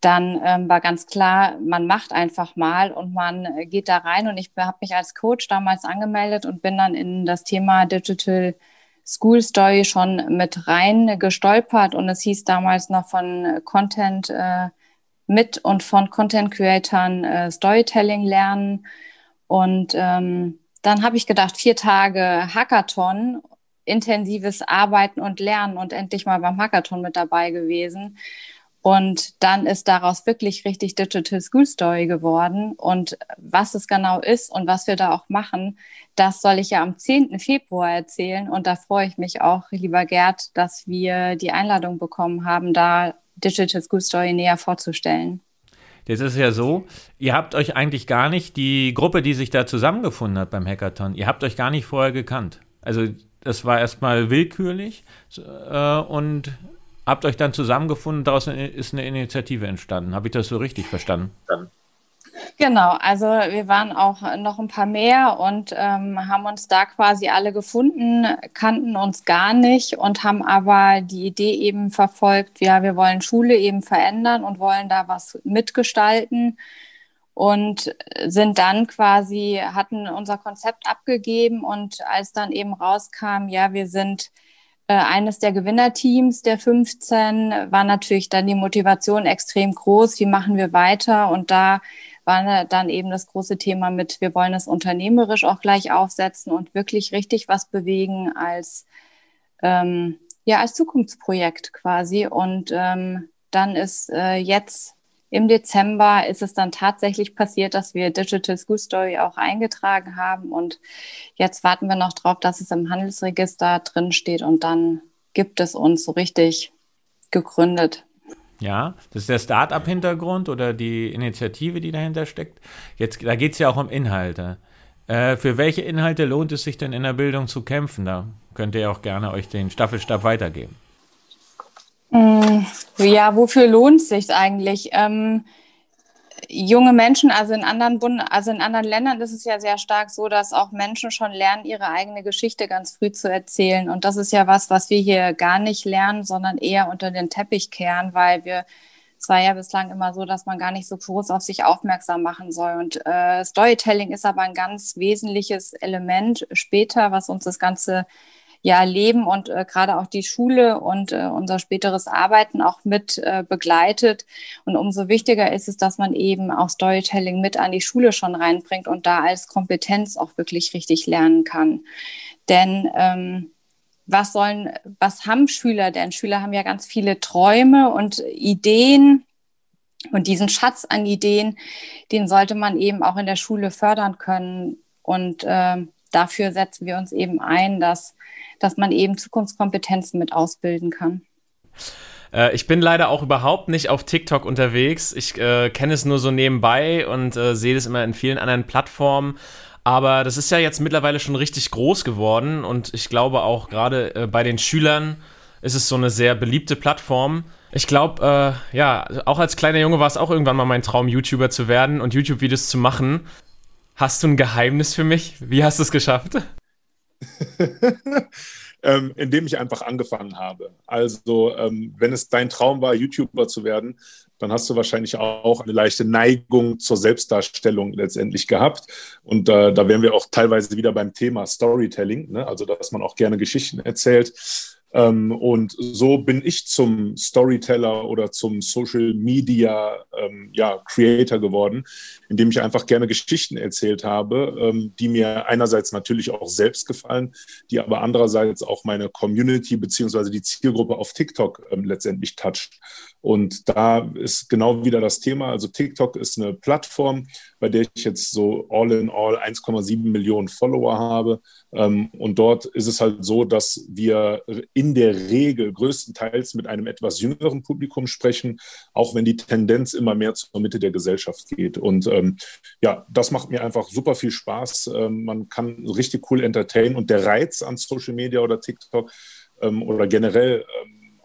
dann ähm, war ganz klar, man macht einfach mal und man geht da rein. Und ich habe mich als Coach damals angemeldet und bin dann in das Thema Digital School Story schon mit rein gestolpert. Und es hieß damals noch von Content. Äh, mit und von Content Creatern äh, Storytelling lernen. Und ähm, dann habe ich gedacht, vier Tage Hackathon, intensives Arbeiten und Lernen und endlich mal beim Hackathon mit dabei gewesen. Und dann ist daraus wirklich richtig Digital School Story geworden. Und was es genau ist und was wir da auch machen, das soll ich ja am 10. Februar erzählen. Und da freue ich mich auch, lieber Gerd, dass wir die Einladung bekommen haben, da Digital School Story näher vorzustellen. Jetzt ist ja so, ihr habt euch eigentlich gar nicht, die Gruppe, die sich da zusammengefunden hat beim Hackathon, ihr habt euch gar nicht vorher gekannt. Also das war erstmal willkürlich äh, und habt euch dann zusammengefunden, daraus ist eine Initiative entstanden. Habe ich das so richtig verstanden? Genau, also wir waren auch noch ein paar mehr und ähm, haben uns da quasi alle gefunden, kannten uns gar nicht und haben aber die Idee eben verfolgt, ja, wir wollen Schule eben verändern und wollen da was mitgestalten und sind dann quasi, hatten unser Konzept abgegeben und als dann eben rauskam, ja, wir sind äh, eines der Gewinnerteams der 15, war natürlich dann die Motivation extrem groß, wie machen wir weiter und da war dann eben das große Thema mit, wir wollen es unternehmerisch auch gleich aufsetzen und wirklich richtig was bewegen als, ähm, ja, als Zukunftsprojekt quasi. Und ähm, dann ist äh, jetzt im Dezember ist es dann tatsächlich passiert, dass wir Digital School Story auch eingetragen haben. Und jetzt warten wir noch drauf, dass es im Handelsregister drin steht und dann gibt es uns so richtig gegründet. Ja, das ist der Start-up-Hintergrund oder die Initiative, die dahinter steckt. Jetzt, da geht es ja auch um Inhalte. Äh, für welche Inhalte lohnt es sich denn in der Bildung zu kämpfen? Da könnt ihr auch gerne euch den Staffelstab weitergeben. Mm, ja, wofür lohnt es sich eigentlich? Ähm, junge Menschen, also in anderen Bund also in anderen Ländern ist es ja sehr stark so, dass auch Menschen schon lernen, ihre eigene Geschichte ganz früh zu erzählen. Und das ist ja was, was wir hier gar nicht lernen, sondern eher unter den Teppich kehren, weil wir es war ja bislang immer so, dass man gar nicht so groß auf sich aufmerksam machen soll. Und äh, Storytelling ist aber ein ganz wesentliches Element später, was uns das Ganze ja, Leben und äh, gerade auch die Schule und äh, unser späteres Arbeiten auch mit äh, begleitet. Und umso wichtiger ist es, dass man eben auch Storytelling mit an die Schule schon reinbringt und da als Kompetenz auch wirklich richtig lernen kann. Denn ähm, was sollen, was haben Schüler denn? Schüler haben ja ganz viele Träume und Ideen. Und diesen Schatz an Ideen, den sollte man eben auch in der Schule fördern können. Und äh, dafür setzen wir uns eben ein, dass dass man eben Zukunftskompetenzen mit ausbilden kann. Äh, ich bin leider auch überhaupt nicht auf TikTok unterwegs. Ich äh, kenne es nur so nebenbei und äh, sehe es immer in vielen anderen Plattformen. Aber das ist ja jetzt mittlerweile schon richtig groß geworden und ich glaube auch gerade äh, bei den Schülern ist es so eine sehr beliebte Plattform. Ich glaube, äh, ja, auch als kleiner Junge war es auch irgendwann mal mein Traum, YouTuber zu werden und YouTube-Videos zu machen. Hast du ein Geheimnis für mich? Wie hast du es geschafft? ähm, indem ich einfach angefangen habe. Also, ähm, wenn es dein Traum war, YouTuber zu werden, dann hast du wahrscheinlich auch eine leichte Neigung zur Selbstdarstellung letztendlich gehabt. Und äh, da wären wir auch teilweise wieder beim Thema Storytelling, ne? also dass man auch gerne Geschichten erzählt. Ähm, und so bin ich zum Storyteller oder zum Social Media ähm, ja, Creator geworden, indem ich einfach gerne Geschichten erzählt habe, ähm, die mir einerseits natürlich auch selbst gefallen, die aber andererseits auch meine Community beziehungsweise die Zielgruppe auf TikTok ähm, letztendlich toucht. Und da ist genau wieder das Thema. Also TikTok ist eine Plattform, bei der ich jetzt so all in all 1,7 Millionen Follower habe. Ähm, und dort ist es halt so, dass wir in der Regel größtenteils mit einem etwas jüngeren Publikum sprechen, auch wenn die Tendenz immer mehr zur Mitte der Gesellschaft geht. Und ähm, ja, das macht mir einfach super viel Spaß. Ähm, man kann richtig cool entertainen und der Reiz an Social Media oder TikTok oder generell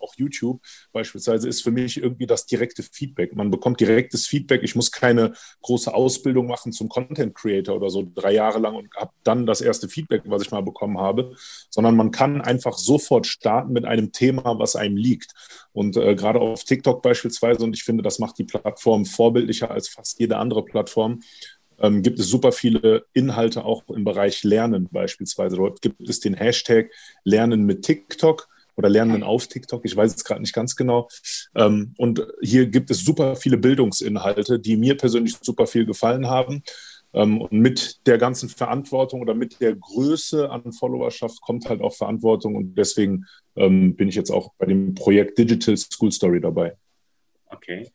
auch YouTube beispielsweise, ist für mich irgendwie das direkte Feedback. Man bekommt direktes Feedback. Ich muss keine große Ausbildung machen zum Content Creator oder so drei Jahre lang und habe dann das erste Feedback, was ich mal bekommen habe, sondern man kann einfach sofort starten mit einem Thema, was einem liegt. Und äh, gerade auf TikTok beispielsweise, und ich finde, das macht die Plattform vorbildlicher als fast jede andere Plattform, ähm, gibt es super viele Inhalte auch im Bereich Lernen beispielsweise. Dort gibt es den Hashtag Lernen mit TikTok oder Lernen auf TikTok, ich weiß es gerade nicht ganz genau. Ähm, und hier gibt es super viele Bildungsinhalte, die mir persönlich super viel gefallen haben. Ähm, und mit der ganzen Verantwortung oder mit der Größe an Followerschaft kommt halt auch Verantwortung. Und deswegen ähm, bin ich jetzt auch bei dem Projekt Digital School Story dabei. Okay.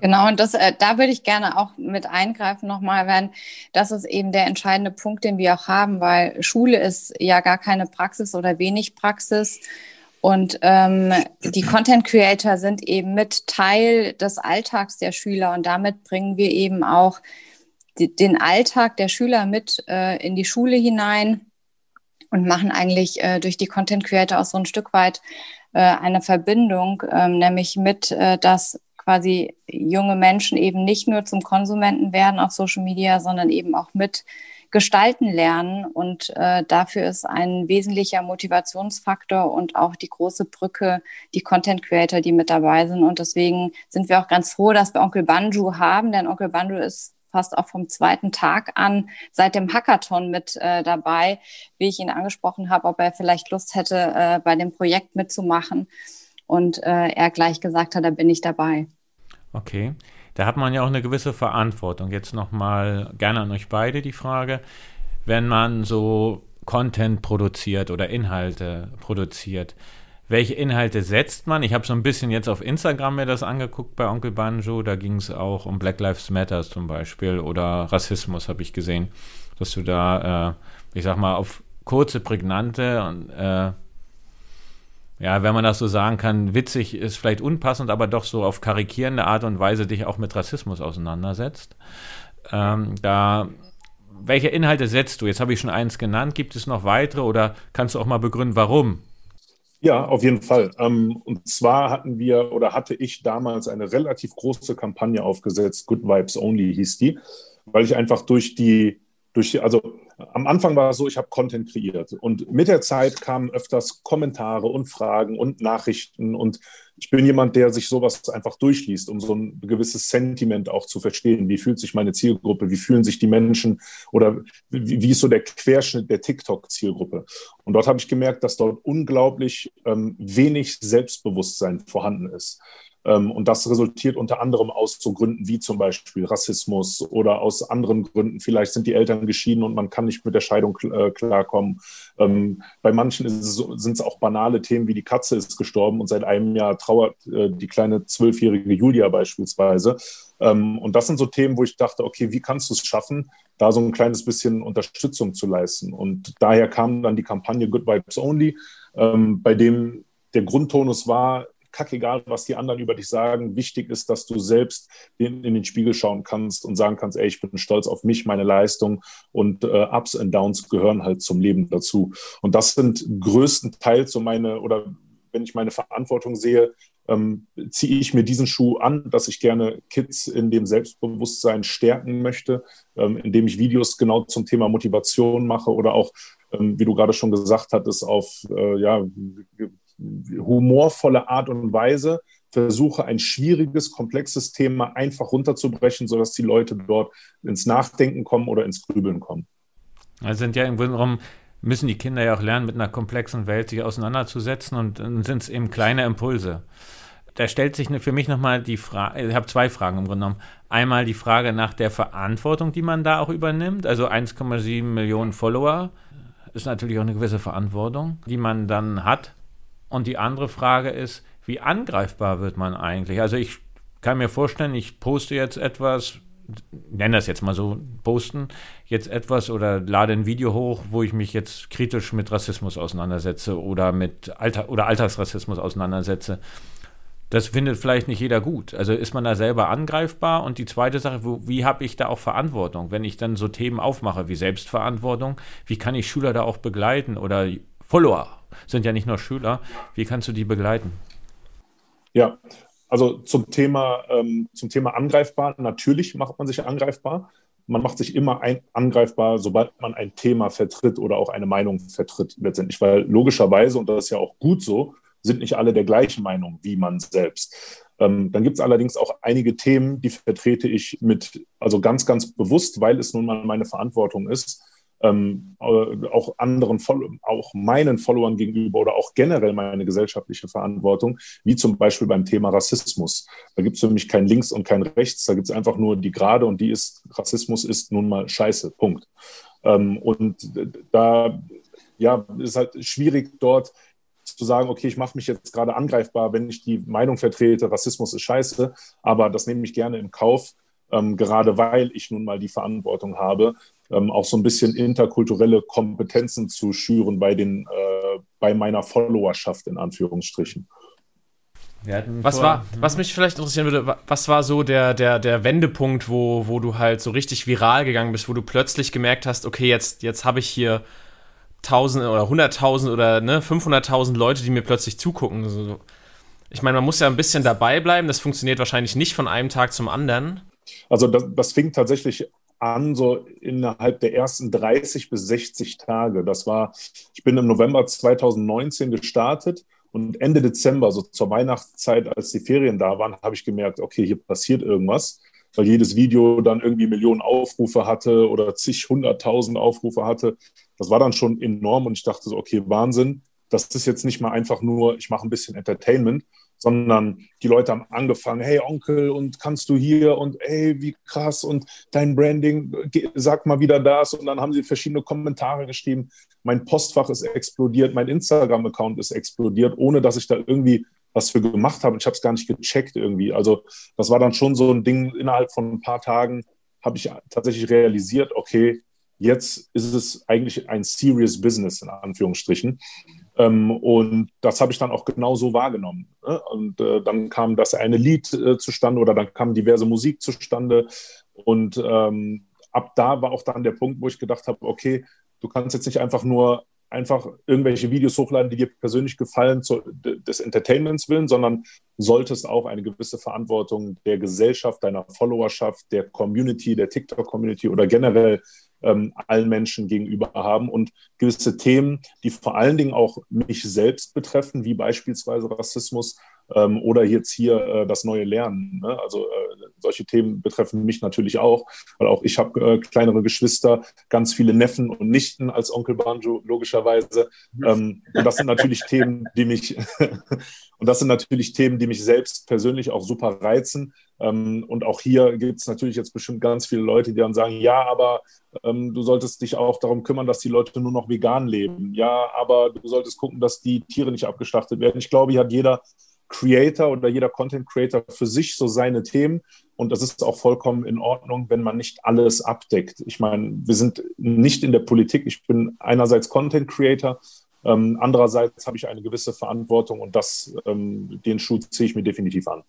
Genau, und das, äh, da würde ich gerne auch mit eingreifen nochmal, wenn das ist eben der entscheidende Punkt, den wir auch haben, weil Schule ist ja gar keine Praxis oder wenig Praxis. Und ähm, die Content Creator sind eben mit Teil des Alltags der Schüler. Und damit bringen wir eben auch die, den Alltag der Schüler mit äh, in die Schule hinein und machen eigentlich äh, durch die Content Creator auch so ein Stück weit äh, eine Verbindung, ähm, nämlich mit, äh, dass quasi junge Menschen eben nicht nur zum Konsumenten werden auf Social Media, sondern eben auch mit gestalten lernen. Und äh, dafür ist ein wesentlicher Motivationsfaktor und auch die große Brücke die Content Creator, die mit dabei sind. Und deswegen sind wir auch ganz froh, dass wir Onkel Banju haben, denn Onkel Banju ist fast auch vom zweiten Tag an seit dem Hackathon mit äh, dabei, wie ich ihn angesprochen habe, ob er vielleicht Lust hätte, äh, bei dem Projekt mitzumachen. Und äh, er gleich gesagt hat, da bin ich dabei. Okay da hat man ja auch eine gewisse Verantwortung. Jetzt nochmal gerne an euch beide die Frage, wenn man so Content produziert oder Inhalte produziert, welche Inhalte setzt man? Ich habe so ein bisschen jetzt auf Instagram mir das angeguckt bei Onkel Banjo. Da ging es auch um Black Lives Matter zum Beispiel oder Rassismus, habe ich gesehen, dass du da, äh, ich sag mal, auf kurze, prägnante und äh, ja, wenn man das so sagen kann, witzig ist vielleicht unpassend, aber doch so auf karikierende Art und Weise dich auch mit Rassismus auseinandersetzt. Ähm, da, welche Inhalte setzt du? Jetzt habe ich schon eins genannt. Gibt es noch weitere oder kannst du auch mal begründen, warum? Ja, auf jeden Fall. Ähm, und zwar hatten wir oder hatte ich damals eine relativ große Kampagne aufgesetzt, Good Vibes Only hieß die, weil ich einfach durch die, durch die, also am Anfang war es so, ich habe Content kreiert und mit der Zeit kamen öfters Kommentare und Fragen und Nachrichten und ich bin jemand, der sich sowas einfach durchliest, um so ein gewisses Sentiment auch zu verstehen. Wie fühlt sich meine Zielgruppe? Wie fühlen sich die Menschen? Oder wie, wie ist so der Querschnitt der TikTok-Zielgruppe? Und dort habe ich gemerkt, dass dort unglaublich ähm, wenig Selbstbewusstsein vorhanden ist. Ähm, und das resultiert unter anderem aus so Gründen wie zum Beispiel Rassismus oder aus anderen Gründen. Vielleicht sind die Eltern geschieden und man kann nicht mit der Scheidung äh, klarkommen. Ähm, bei manchen sind es auch banale Themen wie die Katze ist gestorben und seit einem Jahr trauert äh, die kleine zwölfjährige Julia beispielsweise. Ähm, und das sind so Themen, wo ich dachte, okay, wie kannst du es schaffen, da so ein kleines bisschen Unterstützung zu leisten? Und daher kam dann die Kampagne Good Vibes Only, bei dem der Grundtonus war, kackegal, was die anderen über dich sagen. Wichtig ist, dass du selbst in, den Spiegel schauen kannst und sagen kannst, ey, ich bin stolz auf mich, meine Leistung und äh, Ups und Downs gehören halt zum Leben dazu. Und das sind größtenteils so meine, oder wenn ich meine Verantwortung sehe, ähm, ziehe ich mir diesen Schuh an, dass ich gerne Kids in dem Selbstbewusstsein stärken möchte, ähm, indem ich Videos genau zum Thema Motivation mache oder auch, ähm, wie du gerade schon gesagt hattest, auf äh, ja, humorvolle Art und Weise versuche, ein schwieriges, komplexes Thema einfach runterzubrechen, sodass die Leute dort ins Nachdenken kommen oder ins Grübeln kommen. Also sind ja im Grunde genommen müssen die Kinder ja auch lernen, mit einer komplexen Welt sich auseinanderzusetzen und dann sind es eben kleine Impulse. Da stellt sich für mich nochmal die Frage, ich habe zwei Fragen im Grunde genommen. Einmal die Frage nach der Verantwortung, die man da auch übernimmt. Also 1,7 Millionen Follower ist natürlich auch eine gewisse Verantwortung, die man dann hat und die andere Frage ist, wie angreifbar wird man eigentlich? Also ich kann mir vorstellen, ich poste jetzt etwas, nenne das jetzt mal so, posten jetzt etwas oder lade ein Video hoch, wo ich mich jetzt kritisch mit Rassismus auseinandersetze oder mit Alltag oder Alltagsrassismus auseinandersetze. Das findet vielleicht nicht jeder gut. Also ist man da selber angreifbar? Und die zweite Sache, wo, wie habe ich da auch Verantwortung? Wenn ich dann so Themen aufmache wie Selbstverantwortung, wie kann ich Schüler da auch begleiten oder Follower sind ja nicht nur Schüler. Wie kannst du die begleiten? Ja, also zum Thema, ähm, zum Thema angreifbar, natürlich macht man sich angreifbar. Man macht sich immer ein, angreifbar, sobald man ein Thema vertritt oder auch eine Meinung vertritt, letztendlich. Weil logischerweise, und das ist ja auch gut so, sind nicht alle der gleichen Meinung wie man selbst. Ähm, dann gibt es allerdings auch einige Themen, die vertrete ich mit, also ganz, ganz bewusst, weil es nun mal meine Verantwortung ist, ähm, auch anderen, auch meinen Followern gegenüber oder auch generell meine gesellschaftliche Verantwortung, wie zum Beispiel beim Thema Rassismus. Da gibt es für mich kein Links und kein Rechts, da gibt es einfach nur die Gerade und die ist, Rassismus ist nun mal scheiße, Punkt. Ähm, und da ja, ist halt schwierig dort zu sagen, okay, ich mache mich jetzt gerade angreifbar, wenn ich die Meinung vertrete, Rassismus ist scheiße, aber das nehme ich gerne in Kauf, ähm, gerade weil ich nun mal die Verantwortung habe, ähm, auch so ein bisschen interkulturelle Kompetenzen zu schüren bei, den, äh, bei meiner Followerschaft in Anführungsstrichen. Was war, was mich vielleicht interessieren würde, was war so der, der, der Wendepunkt, wo, wo du halt so richtig viral gegangen bist, wo du plötzlich gemerkt hast, okay, jetzt, jetzt habe ich hier tausend oder hunderttausend oder ne, 500.000 Leute, die mir plötzlich zugucken. Also, ich meine, man muss ja ein bisschen dabei bleiben. Das funktioniert wahrscheinlich nicht von einem Tag zum anderen. Also das, das fing tatsächlich an, so innerhalb der ersten 30 bis 60 Tage. Das war, ich bin im November 2019 gestartet und Ende Dezember, so zur Weihnachtszeit, als die Ferien da waren, habe ich gemerkt, okay, hier passiert irgendwas, weil jedes Video dann irgendwie Millionen Aufrufe hatte oder zig, hunderttausend Aufrufe hatte. Das war dann schon enorm und ich dachte so, okay, Wahnsinn. Das ist jetzt nicht mal einfach nur, ich mache ein bisschen Entertainment, sondern die Leute haben angefangen, hey Onkel, und kannst du hier und hey, wie krass und dein Branding, sag mal wieder das. Und dann haben sie verschiedene Kommentare geschrieben. Mein Postfach ist explodiert, mein Instagram-Account ist explodiert, ohne dass ich da irgendwie was für gemacht habe. Ich habe es gar nicht gecheckt irgendwie. Also das war dann schon so ein Ding, innerhalb von ein paar Tagen habe ich tatsächlich realisiert, okay, jetzt ist es eigentlich ein serious Business in Anführungsstrichen. Ähm, und das habe ich dann auch genau so wahrgenommen. Ne? Und äh, dann kam das eine Lied äh, zustande oder dann kam diverse Musik zustande. Und ähm, ab da war auch dann der Punkt, wo ich gedacht habe, okay, du kannst jetzt nicht einfach nur einfach irgendwelche Videos hochladen, die dir persönlich gefallen, zu, des Entertainments willen, sondern solltest auch eine gewisse Verantwortung der Gesellschaft, deiner Followerschaft, der Community, der TikTok-Community oder generell ähm, allen Menschen gegenüber haben. Und gewisse Themen, die vor allen Dingen auch mich selbst betreffen, wie beispielsweise Rassismus ähm, oder jetzt hier äh, das neue Lernen. Ne? Also äh, solche Themen betreffen mich natürlich auch, weil auch ich habe äh, kleinere Geschwister, ganz viele Neffen und Nichten als Onkel Banjo, logischerweise. Ähm, und das sind natürlich Themen, die mich und das sind natürlich Themen, die mich selbst persönlich auch super reizen. Ähm, und auch hier gibt es natürlich jetzt bestimmt ganz viele Leute, die dann sagen, ja, aber ähm, du solltest dich auch darum kümmern, dass die Leute nur noch vegan leben. Ja, aber du solltest gucken, dass die Tiere nicht abgeschlachtet werden. Ich glaube, hier hat jeder Creator oder jeder Content Creator für sich so seine Themen. Und das ist auch vollkommen in Ordnung, wenn man nicht alles abdeckt. Ich meine, wir sind nicht in der Politik. Ich bin einerseits Content Creator, ähm, andererseits habe ich eine gewisse Verantwortung und das, ähm, den Schuh ziehe ich mir definitiv an.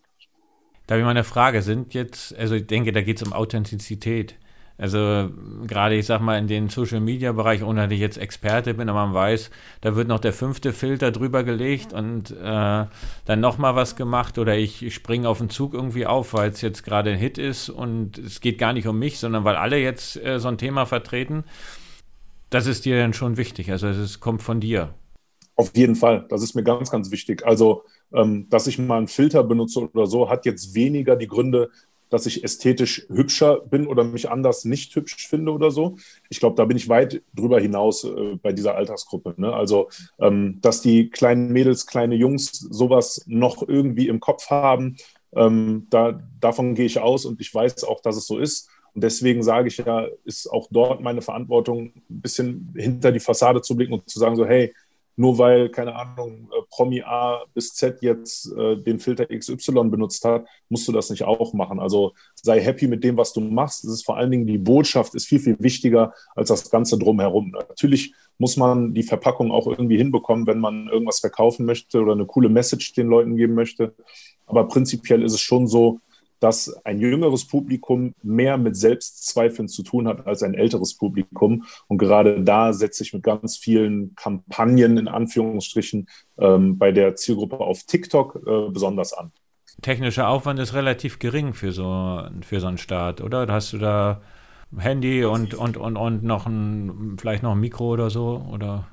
Da ich mal eine Frage. Sind jetzt, also ich denke, da geht es um Authentizität. Also gerade, ich sag mal, in den Social Media Bereich, ohne dass ich jetzt Experte bin, aber man weiß, da wird noch der fünfte Filter drüber gelegt und äh, dann nochmal was gemacht oder ich, ich springe auf den Zug irgendwie auf, weil es jetzt gerade ein Hit ist und es geht gar nicht um mich, sondern weil alle jetzt äh, so ein Thema vertreten. Das ist dir dann schon wichtig. Also es kommt von dir. Auf jeden Fall. Das ist mir ganz, ganz wichtig. Also, ähm, dass ich mal einen Filter benutze oder so, hat jetzt weniger die Gründe, dass ich ästhetisch hübscher bin oder mich anders nicht hübsch finde oder so. Ich glaube, da bin ich weit drüber hinaus äh, bei dieser Altersgruppe. Ne? Also, ähm, dass die kleinen Mädels, kleine Jungs sowas noch irgendwie im Kopf haben, ähm, da, davon gehe ich aus und ich weiß auch, dass es so ist. Und deswegen sage ich ja, ist auch dort meine Verantwortung, ein bisschen hinter die Fassade zu blicken und zu sagen, so, hey, nur weil, keine Ahnung, äh, Promi A bis Z jetzt äh, den Filter XY benutzt hat, musst du das nicht auch machen. Also sei happy mit dem, was du machst. Es ist vor allen Dingen die Botschaft ist viel, viel wichtiger als das Ganze drumherum. Natürlich muss man die Verpackung auch irgendwie hinbekommen, wenn man irgendwas verkaufen möchte oder eine coole Message den Leuten geben möchte. Aber prinzipiell ist es schon so, dass ein jüngeres Publikum mehr mit Selbstzweifeln zu tun hat als ein älteres Publikum. Und gerade da setze ich mit ganz vielen Kampagnen in Anführungsstrichen ähm, bei der Zielgruppe auf TikTok äh, besonders an. Technischer Aufwand ist relativ gering für so, für so einen Start, oder? Hast du da Handy und, und, und, und noch ein, vielleicht noch ein Mikro oder so? Oder?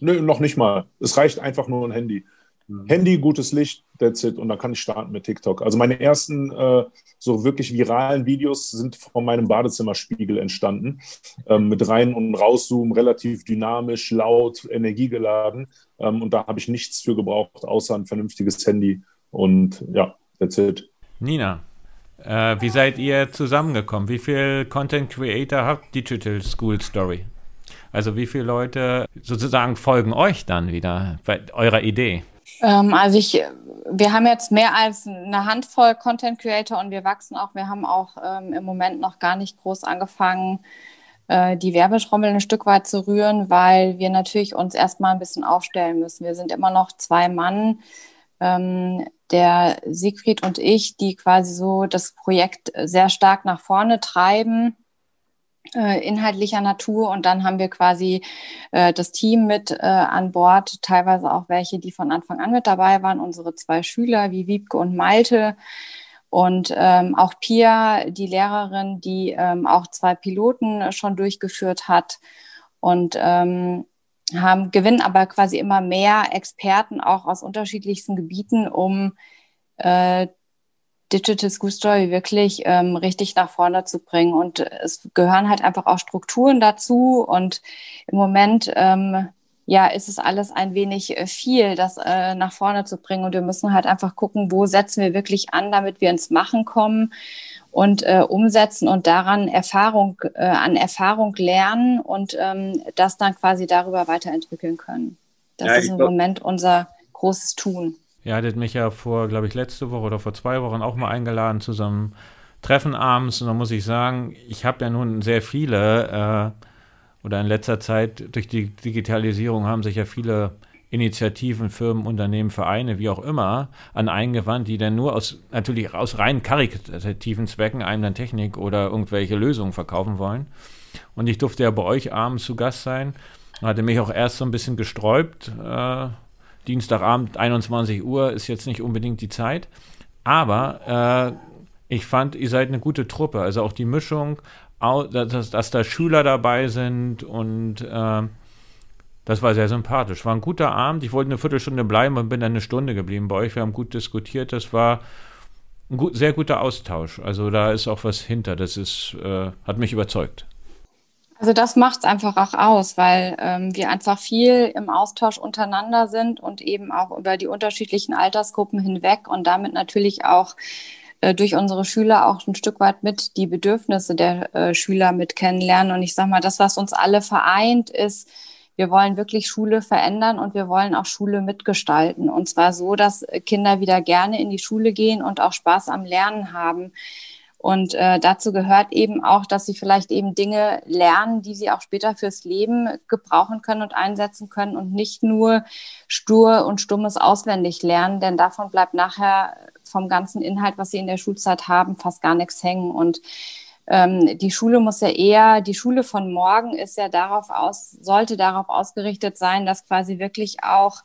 Nö, noch nicht mal. Es reicht einfach nur ein Handy. Mhm. Handy, gutes Licht, that's it. Und dann kann ich starten mit TikTok. Also meine ersten äh, so wirklich viralen Videos sind von meinem Badezimmerspiegel entstanden. Ähm, mit rein und rauszoomen, relativ dynamisch, laut, energiegeladen. Ähm, und da habe ich nichts für gebraucht, außer ein vernünftiges Handy. Und ja, that's it. Nina, äh, wie seid ihr zusammengekommen? Wie viele Content Creator habt Digital School Story? Also wie viele Leute sozusagen folgen euch dann wieder bei eurer Idee? Ähm, also ich, wir haben jetzt mehr als eine Handvoll Content Creator und wir wachsen auch. Wir haben auch ähm, im Moment noch gar nicht groß angefangen, äh, die Werbeschrommel ein Stück weit zu rühren, weil wir natürlich uns erstmal ein bisschen aufstellen müssen. Wir sind immer noch zwei Mann. Ähm, der Siegfried und ich, die quasi so das Projekt sehr stark nach vorne treiben inhaltlicher Natur. Und dann haben wir quasi äh, das Team mit äh, an Bord, teilweise auch welche, die von Anfang an mit dabei waren, unsere zwei Schüler wie Wiebke und Malte. Und ähm, auch Pia, die Lehrerin, die ähm, auch zwei Piloten schon durchgeführt hat. Und ähm, haben, gewinnen aber quasi immer mehr Experten auch aus unterschiedlichsten Gebieten, um äh, Digital School Story wirklich ähm, richtig nach vorne zu bringen. Und es gehören halt einfach auch Strukturen dazu. Und im Moment, ähm, ja, ist es alles ein wenig äh, viel, das äh, nach vorne zu bringen. Und wir müssen halt einfach gucken, wo setzen wir wirklich an, damit wir ins Machen kommen und äh, umsetzen und daran Erfahrung, äh, an Erfahrung lernen und ähm, das dann quasi darüber weiterentwickeln können. Das ja, ist im Moment unser großes Tun. Ihr hattet mich ja vor, glaube ich, letzte Woche oder vor zwei Wochen auch mal eingeladen zu so einem Treffen abends. Und da muss ich sagen, ich habe ja nun sehr viele, äh, oder in letzter Zeit durch die Digitalisierung haben sich ja viele Initiativen, Firmen, Unternehmen, Vereine, wie auch immer, an eingewandt, die dann nur aus, natürlich aus rein karitativen Zwecken einem dann Technik oder irgendwelche Lösungen verkaufen wollen. Und ich durfte ja bei euch abends zu Gast sein, hatte mich auch erst so ein bisschen gesträubt, äh, Dienstagabend 21 Uhr ist jetzt nicht unbedingt die Zeit. Aber äh, ich fand, ihr seid eine gute Truppe. Also auch die Mischung, dass, dass da Schüler dabei sind und äh, das war sehr sympathisch. War ein guter Abend. Ich wollte eine Viertelstunde bleiben und bin dann eine Stunde geblieben bei euch. Wir haben gut diskutiert. Das war ein gut, sehr guter Austausch. Also da ist auch was hinter. Das ist, äh, hat mich überzeugt. Also das macht es einfach auch aus, weil ähm, wir einfach viel im Austausch untereinander sind und eben auch über die unterschiedlichen Altersgruppen hinweg und damit natürlich auch äh, durch unsere Schüler auch ein Stück weit mit die Bedürfnisse der äh, Schüler mit kennenlernen. Und ich sage mal, das, was uns alle vereint, ist, wir wollen wirklich Schule verändern und wir wollen auch Schule mitgestalten. Und zwar so, dass Kinder wieder gerne in die Schule gehen und auch Spaß am Lernen haben. Und äh, dazu gehört eben auch, dass sie vielleicht eben Dinge lernen, die sie auch später fürs Leben gebrauchen können und einsetzen können und nicht nur stur und stummes auswendig lernen, denn davon bleibt nachher vom ganzen Inhalt, was sie in der Schulzeit haben, fast gar nichts hängen. Und ähm, die Schule muss ja eher, die Schule von morgen ist ja darauf aus, sollte darauf ausgerichtet sein, dass quasi wirklich auch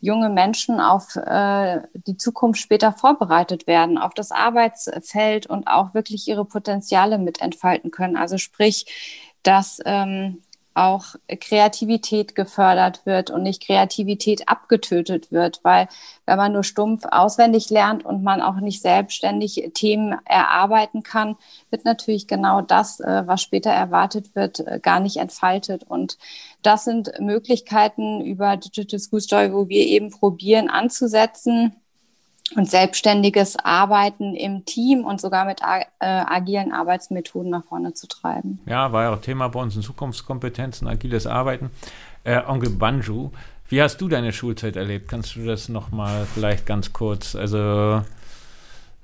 junge Menschen auf äh, die Zukunft später vorbereitet werden, auf das Arbeitsfeld und auch wirklich ihre Potenziale mit entfalten können. Also sprich, dass ähm, auch Kreativität gefördert wird und nicht Kreativität abgetötet wird, weil wenn man nur stumpf auswendig lernt und man auch nicht selbstständig Themen erarbeiten kann, wird natürlich genau das, äh, was später erwartet wird, äh, gar nicht entfaltet. Und das sind Möglichkeiten über Digital School Story, wo wir eben probieren anzusetzen, und selbstständiges Arbeiten im Team und sogar mit äh, agilen Arbeitsmethoden nach vorne zu treiben. Ja, war ja auch Thema bei uns in Zukunftskompetenzen, agiles Arbeiten. Äh, Onkel Banju, Wie hast du deine Schulzeit erlebt? Kannst du das nochmal vielleicht ganz kurz, also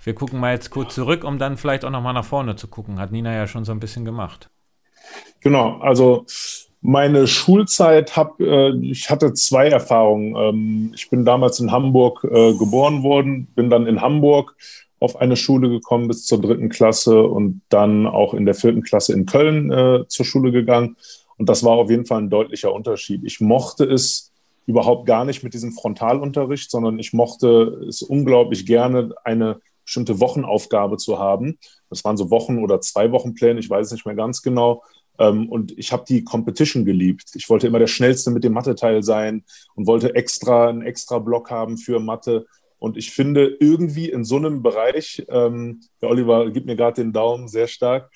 wir gucken mal jetzt kurz zurück, um dann vielleicht auch nochmal nach vorne zu gucken. Hat Nina ja schon so ein bisschen gemacht. Genau, also meine Schulzeit hab, äh, ich hatte zwei Erfahrungen. Ähm, ich bin damals in Hamburg äh, geboren worden, bin dann in Hamburg auf eine Schule gekommen bis zur dritten Klasse und dann auch in der vierten Klasse in Köln äh, zur Schule gegangen. Und das war auf jeden Fall ein deutlicher Unterschied. Ich mochte es überhaupt gar nicht mit diesem Frontalunterricht, sondern ich mochte es unglaublich gerne, eine bestimmte Wochenaufgabe zu haben. Das waren so Wochen- oder zwei Wochenpläne, ich weiß es nicht mehr ganz genau. Ähm, und ich habe die Competition geliebt. Ich wollte immer der Schnellste mit dem Mathe-Teil sein und wollte extra einen extra Block haben für Mathe. Und ich finde irgendwie in so einem Bereich, ähm, der Oliver gibt mir gerade den Daumen sehr stark,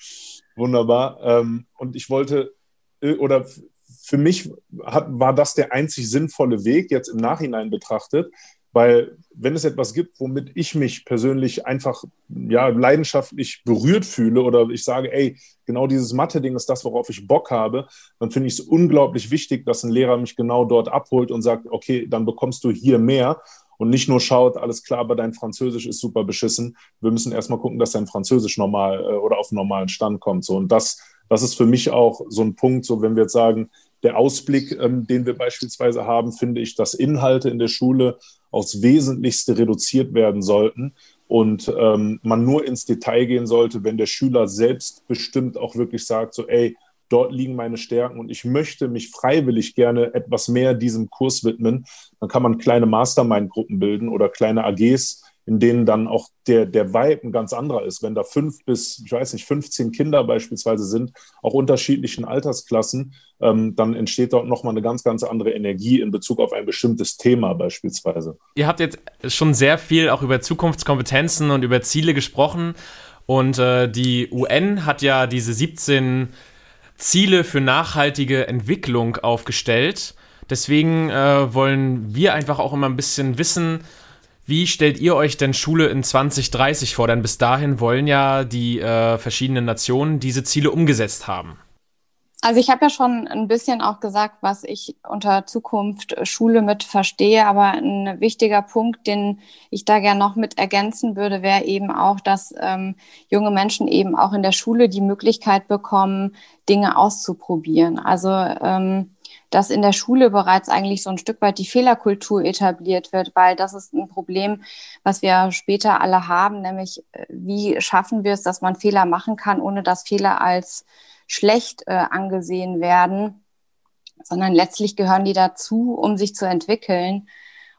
wunderbar. Ähm, und ich wollte, äh, oder für mich hat, war das der einzig sinnvolle Weg, jetzt im Nachhinein betrachtet, weil wenn es etwas gibt, womit ich mich persönlich einfach ja, leidenschaftlich berührt fühle oder ich sage, ey, genau dieses Mathe-Ding ist das, worauf ich Bock habe, dann finde ich es unglaublich wichtig, dass ein Lehrer mich genau dort abholt und sagt, okay, dann bekommst du hier mehr und nicht nur schaut, alles klar, aber dein Französisch ist super beschissen. Wir müssen erstmal gucken, dass dein Französisch normal äh, oder auf einen normalen Stand kommt. So. Und das, das ist für mich auch so ein Punkt, so wenn wir jetzt sagen, der Ausblick, ähm, den wir beispielsweise haben, finde ich, dass Inhalte in der Schule aufs Wesentlichste reduziert werden sollten und ähm, man nur ins Detail gehen sollte, wenn der Schüler selbstbestimmt auch wirklich sagt, so, ey, dort liegen meine Stärken und ich möchte mich freiwillig gerne etwas mehr diesem Kurs widmen, dann kann man kleine Mastermind-Gruppen bilden oder kleine AGs, in denen dann auch der, der Vibe ein ganz anderer ist. Wenn da fünf bis, ich weiß nicht, 15 Kinder beispielsweise sind, auch unterschiedlichen Altersklassen, ähm, dann entsteht dort nochmal eine ganz, ganz andere Energie in Bezug auf ein bestimmtes Thema beispielsweise. Ihr habt jetzt schon sehr viel auch über Zukunftskompetenzen und über Ziele gesprochen. Und äh, die UN hat ja diese 17 Ziele für nachhaltige Entwicklung aufgestellt. Deswegen äh, wollen wir einfach auch immer ein bisschen wissen, wie stellt ihr euch denn Schule in 2030 vor? Denn bis dahin wollen ja die äh, verschiedenen Nationen diese Ziele umgesetzt haben. Also ich habe ja schon ein bisschen auch gesagt, was ich unter Zukunft Schule mit verstehe, aber ein wichtiger Punkt, den ich da gerne noch mit ergänzen würde, wäre eben auch, dass ähm, junge Menschen eben auch in der Schule die Möglichkeit bekommen, Dinge auszuprobieren. Also ähm, dass in der Schule bereits eigentlich so ein Stück weit die Fehlerkultur etabliert wird, weil das ist ein Problem, was wir später alle haben, nämlich äh, wie schaffen wir es, dass man Fehler machen kann, ohne dass Fehler als schlecht äh, angesehen werden, sondern letztlich gehören die dazu, um sich zu entwickeln.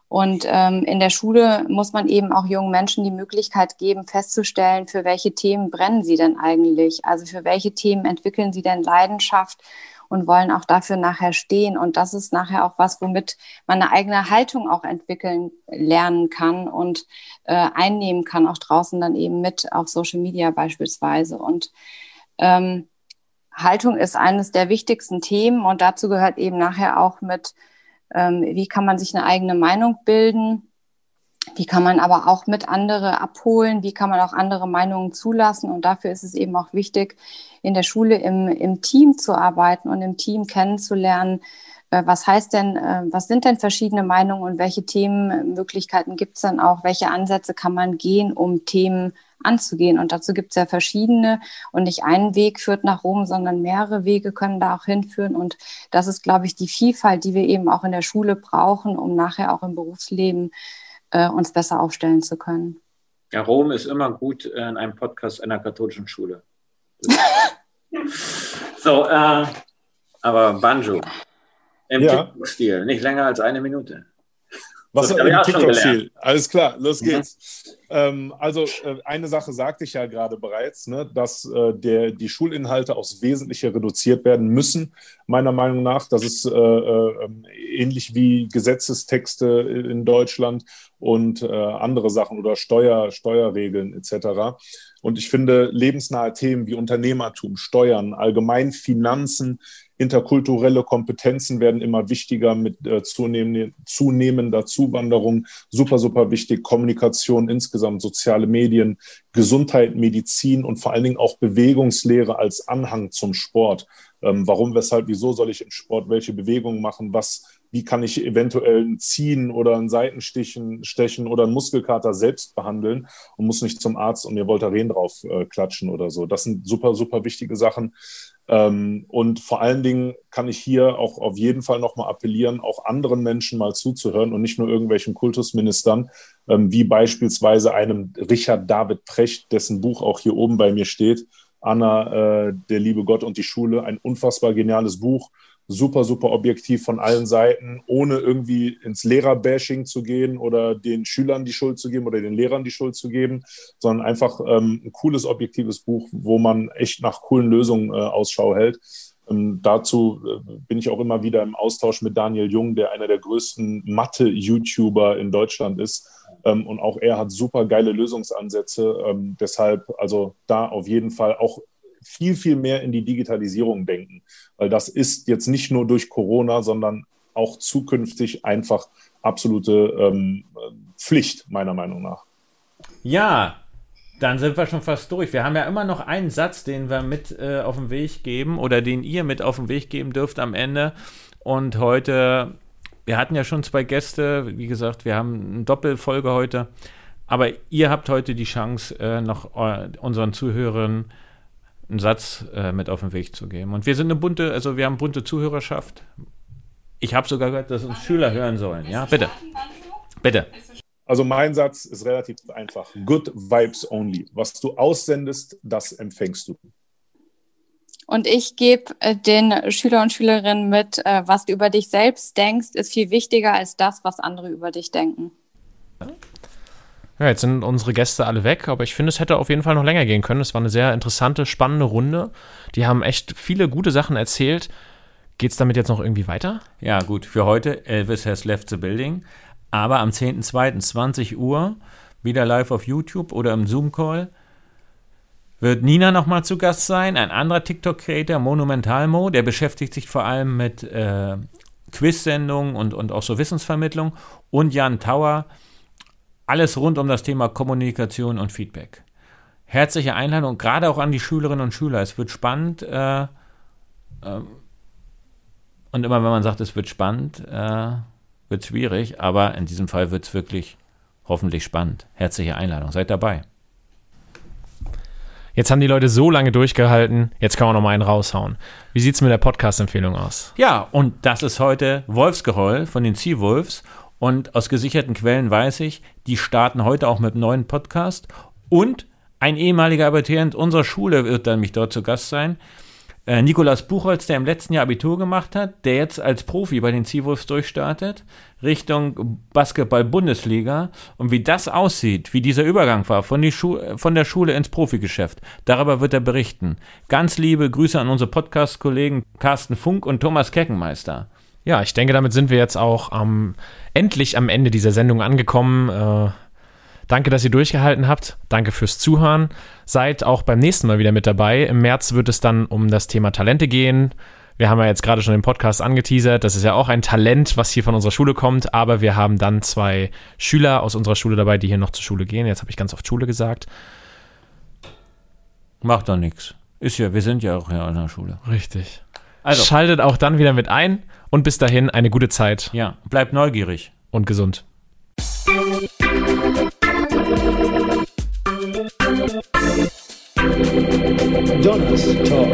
Und ähm, in der Schule muss man eben auch jungen Menschen die Möglichkeit geben, festzustellen, für welche Themen brennen sie denn eigentlich? Also für welche Themen entwickeln sie denn Leidenschaft? Und wollen auch dafür nachher stehen. Und das ist nachher auch was, womit man eine eigene Haltung auch entwickeln lernen kann und äh, einnehmen kann, auch draußen dann eben mit auf Social Media beispielsweise. Und ähm, Haltung ist eines der wichtigsten Themen und dazu gehört eben nachher auch mit, ähm, wie kann man sich eine eigene Meinung bilden, wie kann man aber auch mit andere abholen? Wie kann man auch andere Meinungen zulassen? Und dafür ist es eben auch wichtig, in der Schule im, im Team zu arbeiten und im Team kennenzulernen. Äh, was heißt denn, äh, was sind denn verschiedene Meinungen und welche Themenmöglichkeiten gibt es dann auch? Welche Ansätze kann man gehen, um Themen anzugehen? Und dazu gibt es ja verschiedene und nicht ein Weg führt nach Rom, sondern mehrere Wege können da auch hinführen. Und das ist, glaube ich, die Vielfalt, die wir eben auch in der Schule brauchen, um nachher auch im Berufsleben äh, uns besser aufstellen zu können. Ja, Rom ist immer gut in einem Podcast einer katholischen Schule. so, äh, aber Banjo im ja. TikTok-Stil, nicht länger als eine Minute. Was das im TikTok-Stil? Alles klar, los mhm. geht's. Mhm. Ähm, also äh, eine Sache sagte ich ja gerade bereits, ne, dass äh, der, die Schulinhalte aufs Wesentliche reduziert werden müssen, meiner Meinung nach. Das ist äh, äh, ähnlich wie Gesetzestexte in Deutschland und äh, andere Sachen oder Steuer, Steuerregeln etc. Und ich finde, lebensnahe Themen wie Unternehmertum, Steuern, allgemein Finanzen, interkulturelle Kompetenzen werden immer wichtiger mit äh, zunehmender, zunehmender Zuwanderung. Super, super wichtig. Kommunikation insgesamt, soziale Medien, Gesundheit, Medizin und vor allen Dingen auch Bewegungslehre als Anhang zum Sport. Ähm, warum, weshalb, wieso soll ich im Sport welche Bewegungen machen? Was wie kann ich eventuell ein Ziehen oder ein Seitenstechen stechen oder einen Muskelkater selbst behandeln und muss nicht zum Arzt und mir Voltaren drauf äh, klatschen oder so. Das sind super, super wichtige Sachen. Ähm, und vor allen Dingen kann ich hier auch auf jeden Fall nochmal appellieren, auch anderen Menschen mal zuzuhören und nicht nur irgendwelchen Kultusministern, ähm, wie beispielsweise einem Richard David Precht, dessen Buch auch hier oben bei mir steht, Anna, äh, der liebe Gott und die Schule, ein unfassbar geniales Buch, super, super objektiv von allen Seiten, ohne irgendwie ins Lehrerbashing zu gehen oder den Schülern die Schuld zu geben oder den Lehrern die Schuld zu geben, sondern einfach ähm, ein cooles, objektives Buch, wo man echt nach coolen Lösungen äh, Ausschau hält. Ähm, dazu äh, bin ich auch immer wieder im Austausch mit Daniel Jung, der einer der größten Mathe-YouTuber in Deutschland ist. Ähm, und auch er hat super geile Lösungsansätze. Ähm, deshalb also da auf jeden Fall auch viel, viel mehr in die Digitalisierung denken, weil das ist jetzt nicht nur durch Corona, sondern auch zukünftig einfach absolute ähm, Pflicht, meiner Meinung nach. Ja, dann sind wir schon fast durch. Wir haben ja immer noch einen Satz, den wir mit äh, auf den Weg geben oder den ihr mit auf den Weg geben dürft am Ende. Und heute, wir hatten ja schon zwei Gäste, wie gesagt, wir haben eine Doppelfolge heute. Aber ihr habt heute die Chance, äh, noch äh, unseren Zuhörern einen Satz äh, mit auf den Weg zu geben. Und wir sind eine bunte, also wir haben bunte Zuhörerschaft. Ich habe sogar gehört, dass uns Schüler hören sollen. Ja, bitte. Bitte. Also mein Satz ist relativ einfach. Good vibes only. Was du aussendest, das empfängst du. Und ich gebe äh, den Schüler und Schülerinnen mit, äh, was du über dich selbst denkst, ist viel wichtiger als das, was andere über dich denken. Ja, jetzt sind unsere Gäste alle weg, aber ich finde, es hätte auf jeden Fall noch länger gehen können. Es war eine sehr interessante, spannende Runde. Die haben echt viele gute Sachen erzählt. Geht es damit jetzt noch irgendwie weiter? Ja, gut. Für heute, Elvis has left the building. Aber am 10.02., 20 Uhr, wieder live auf YouTube oder im Zoom-Call, wird Nina nochmal zu Gast sein. Ein anderer TikTok-Creator, Monumentalmo, der beschäftigt sich vor allem mit äh, Quiz-Sendungen und, und auch so Wissensvermittlung. Und Jan Tauer, alles rund um das Thema Kommunikation und Feedback. Herzliche Einladung, gerade auch an die Schülerinnen und Schüler. Es wird spannend. Äh, äh, und immer wenn man sagt, es wird spannend, äh, wird schwierig. Aber in diesem Fall wird es wirklich hoffentlich spannend. Herzliche Einladung. Seid dabei. Jetzt haben die Leute so lange durchgehalten, jetzt kann man noch mal einen raushauen. Wie sieht es mit der Podcast-Empfehlung aus? Ja, und das ist heute Wolfsgeheul von den Seawolves. Und aus gesicherten Quellen weiß ich, die starten heute auch mit einem neuen Podcast. Und ein ehemaliger Abiturient unserer Schule wird dann mich dort zu Gast sein. Äh, Nikolas Buchholz, der im letzten Jahr Abitur gemacht hat, der jetzt als Profi bei den Seawolves durchstartet, Richtung Basketball-Bundesliga. Und wie das aussieht, wie dieser Übergang war von, von der Schule ins Profigeschäft, darüber wird er berichten. Ganz liebe Grüße an unsere Podcast-Kollegen Carsten Funk und Thomas Keckenmeister. Ja, ich denke, damit sind wir jetzt auch am, endlich am Ende dieser Sendung angekommen. Äh, danke, dass ihr durchgehalten habt. Danke fürs Zuhören. Seid auch beim nächsten Mal wieder mit dabei. Im März wird es dann um das Thema Talente gehen. Wir haben ja jetzt gerade schon den Podcast angeteasert. Das ist ja auch ein Talent, was hier von unserer Schule kommt. Aber wir haben dann zwei Schüler aus unserer Schule dabei, die hier noch zur Schule gehen. Jetzt habe ich ganz oft Schule gesagt. Macht doch nichts. Ist ja, wir sind ja auch hier an der Schule. Richtig. Also. Schaltet auch dann wieder mit ein und bis dahin eine gute Zeit. Ja, bleibt neugierig. Und gesund. Donnerstag.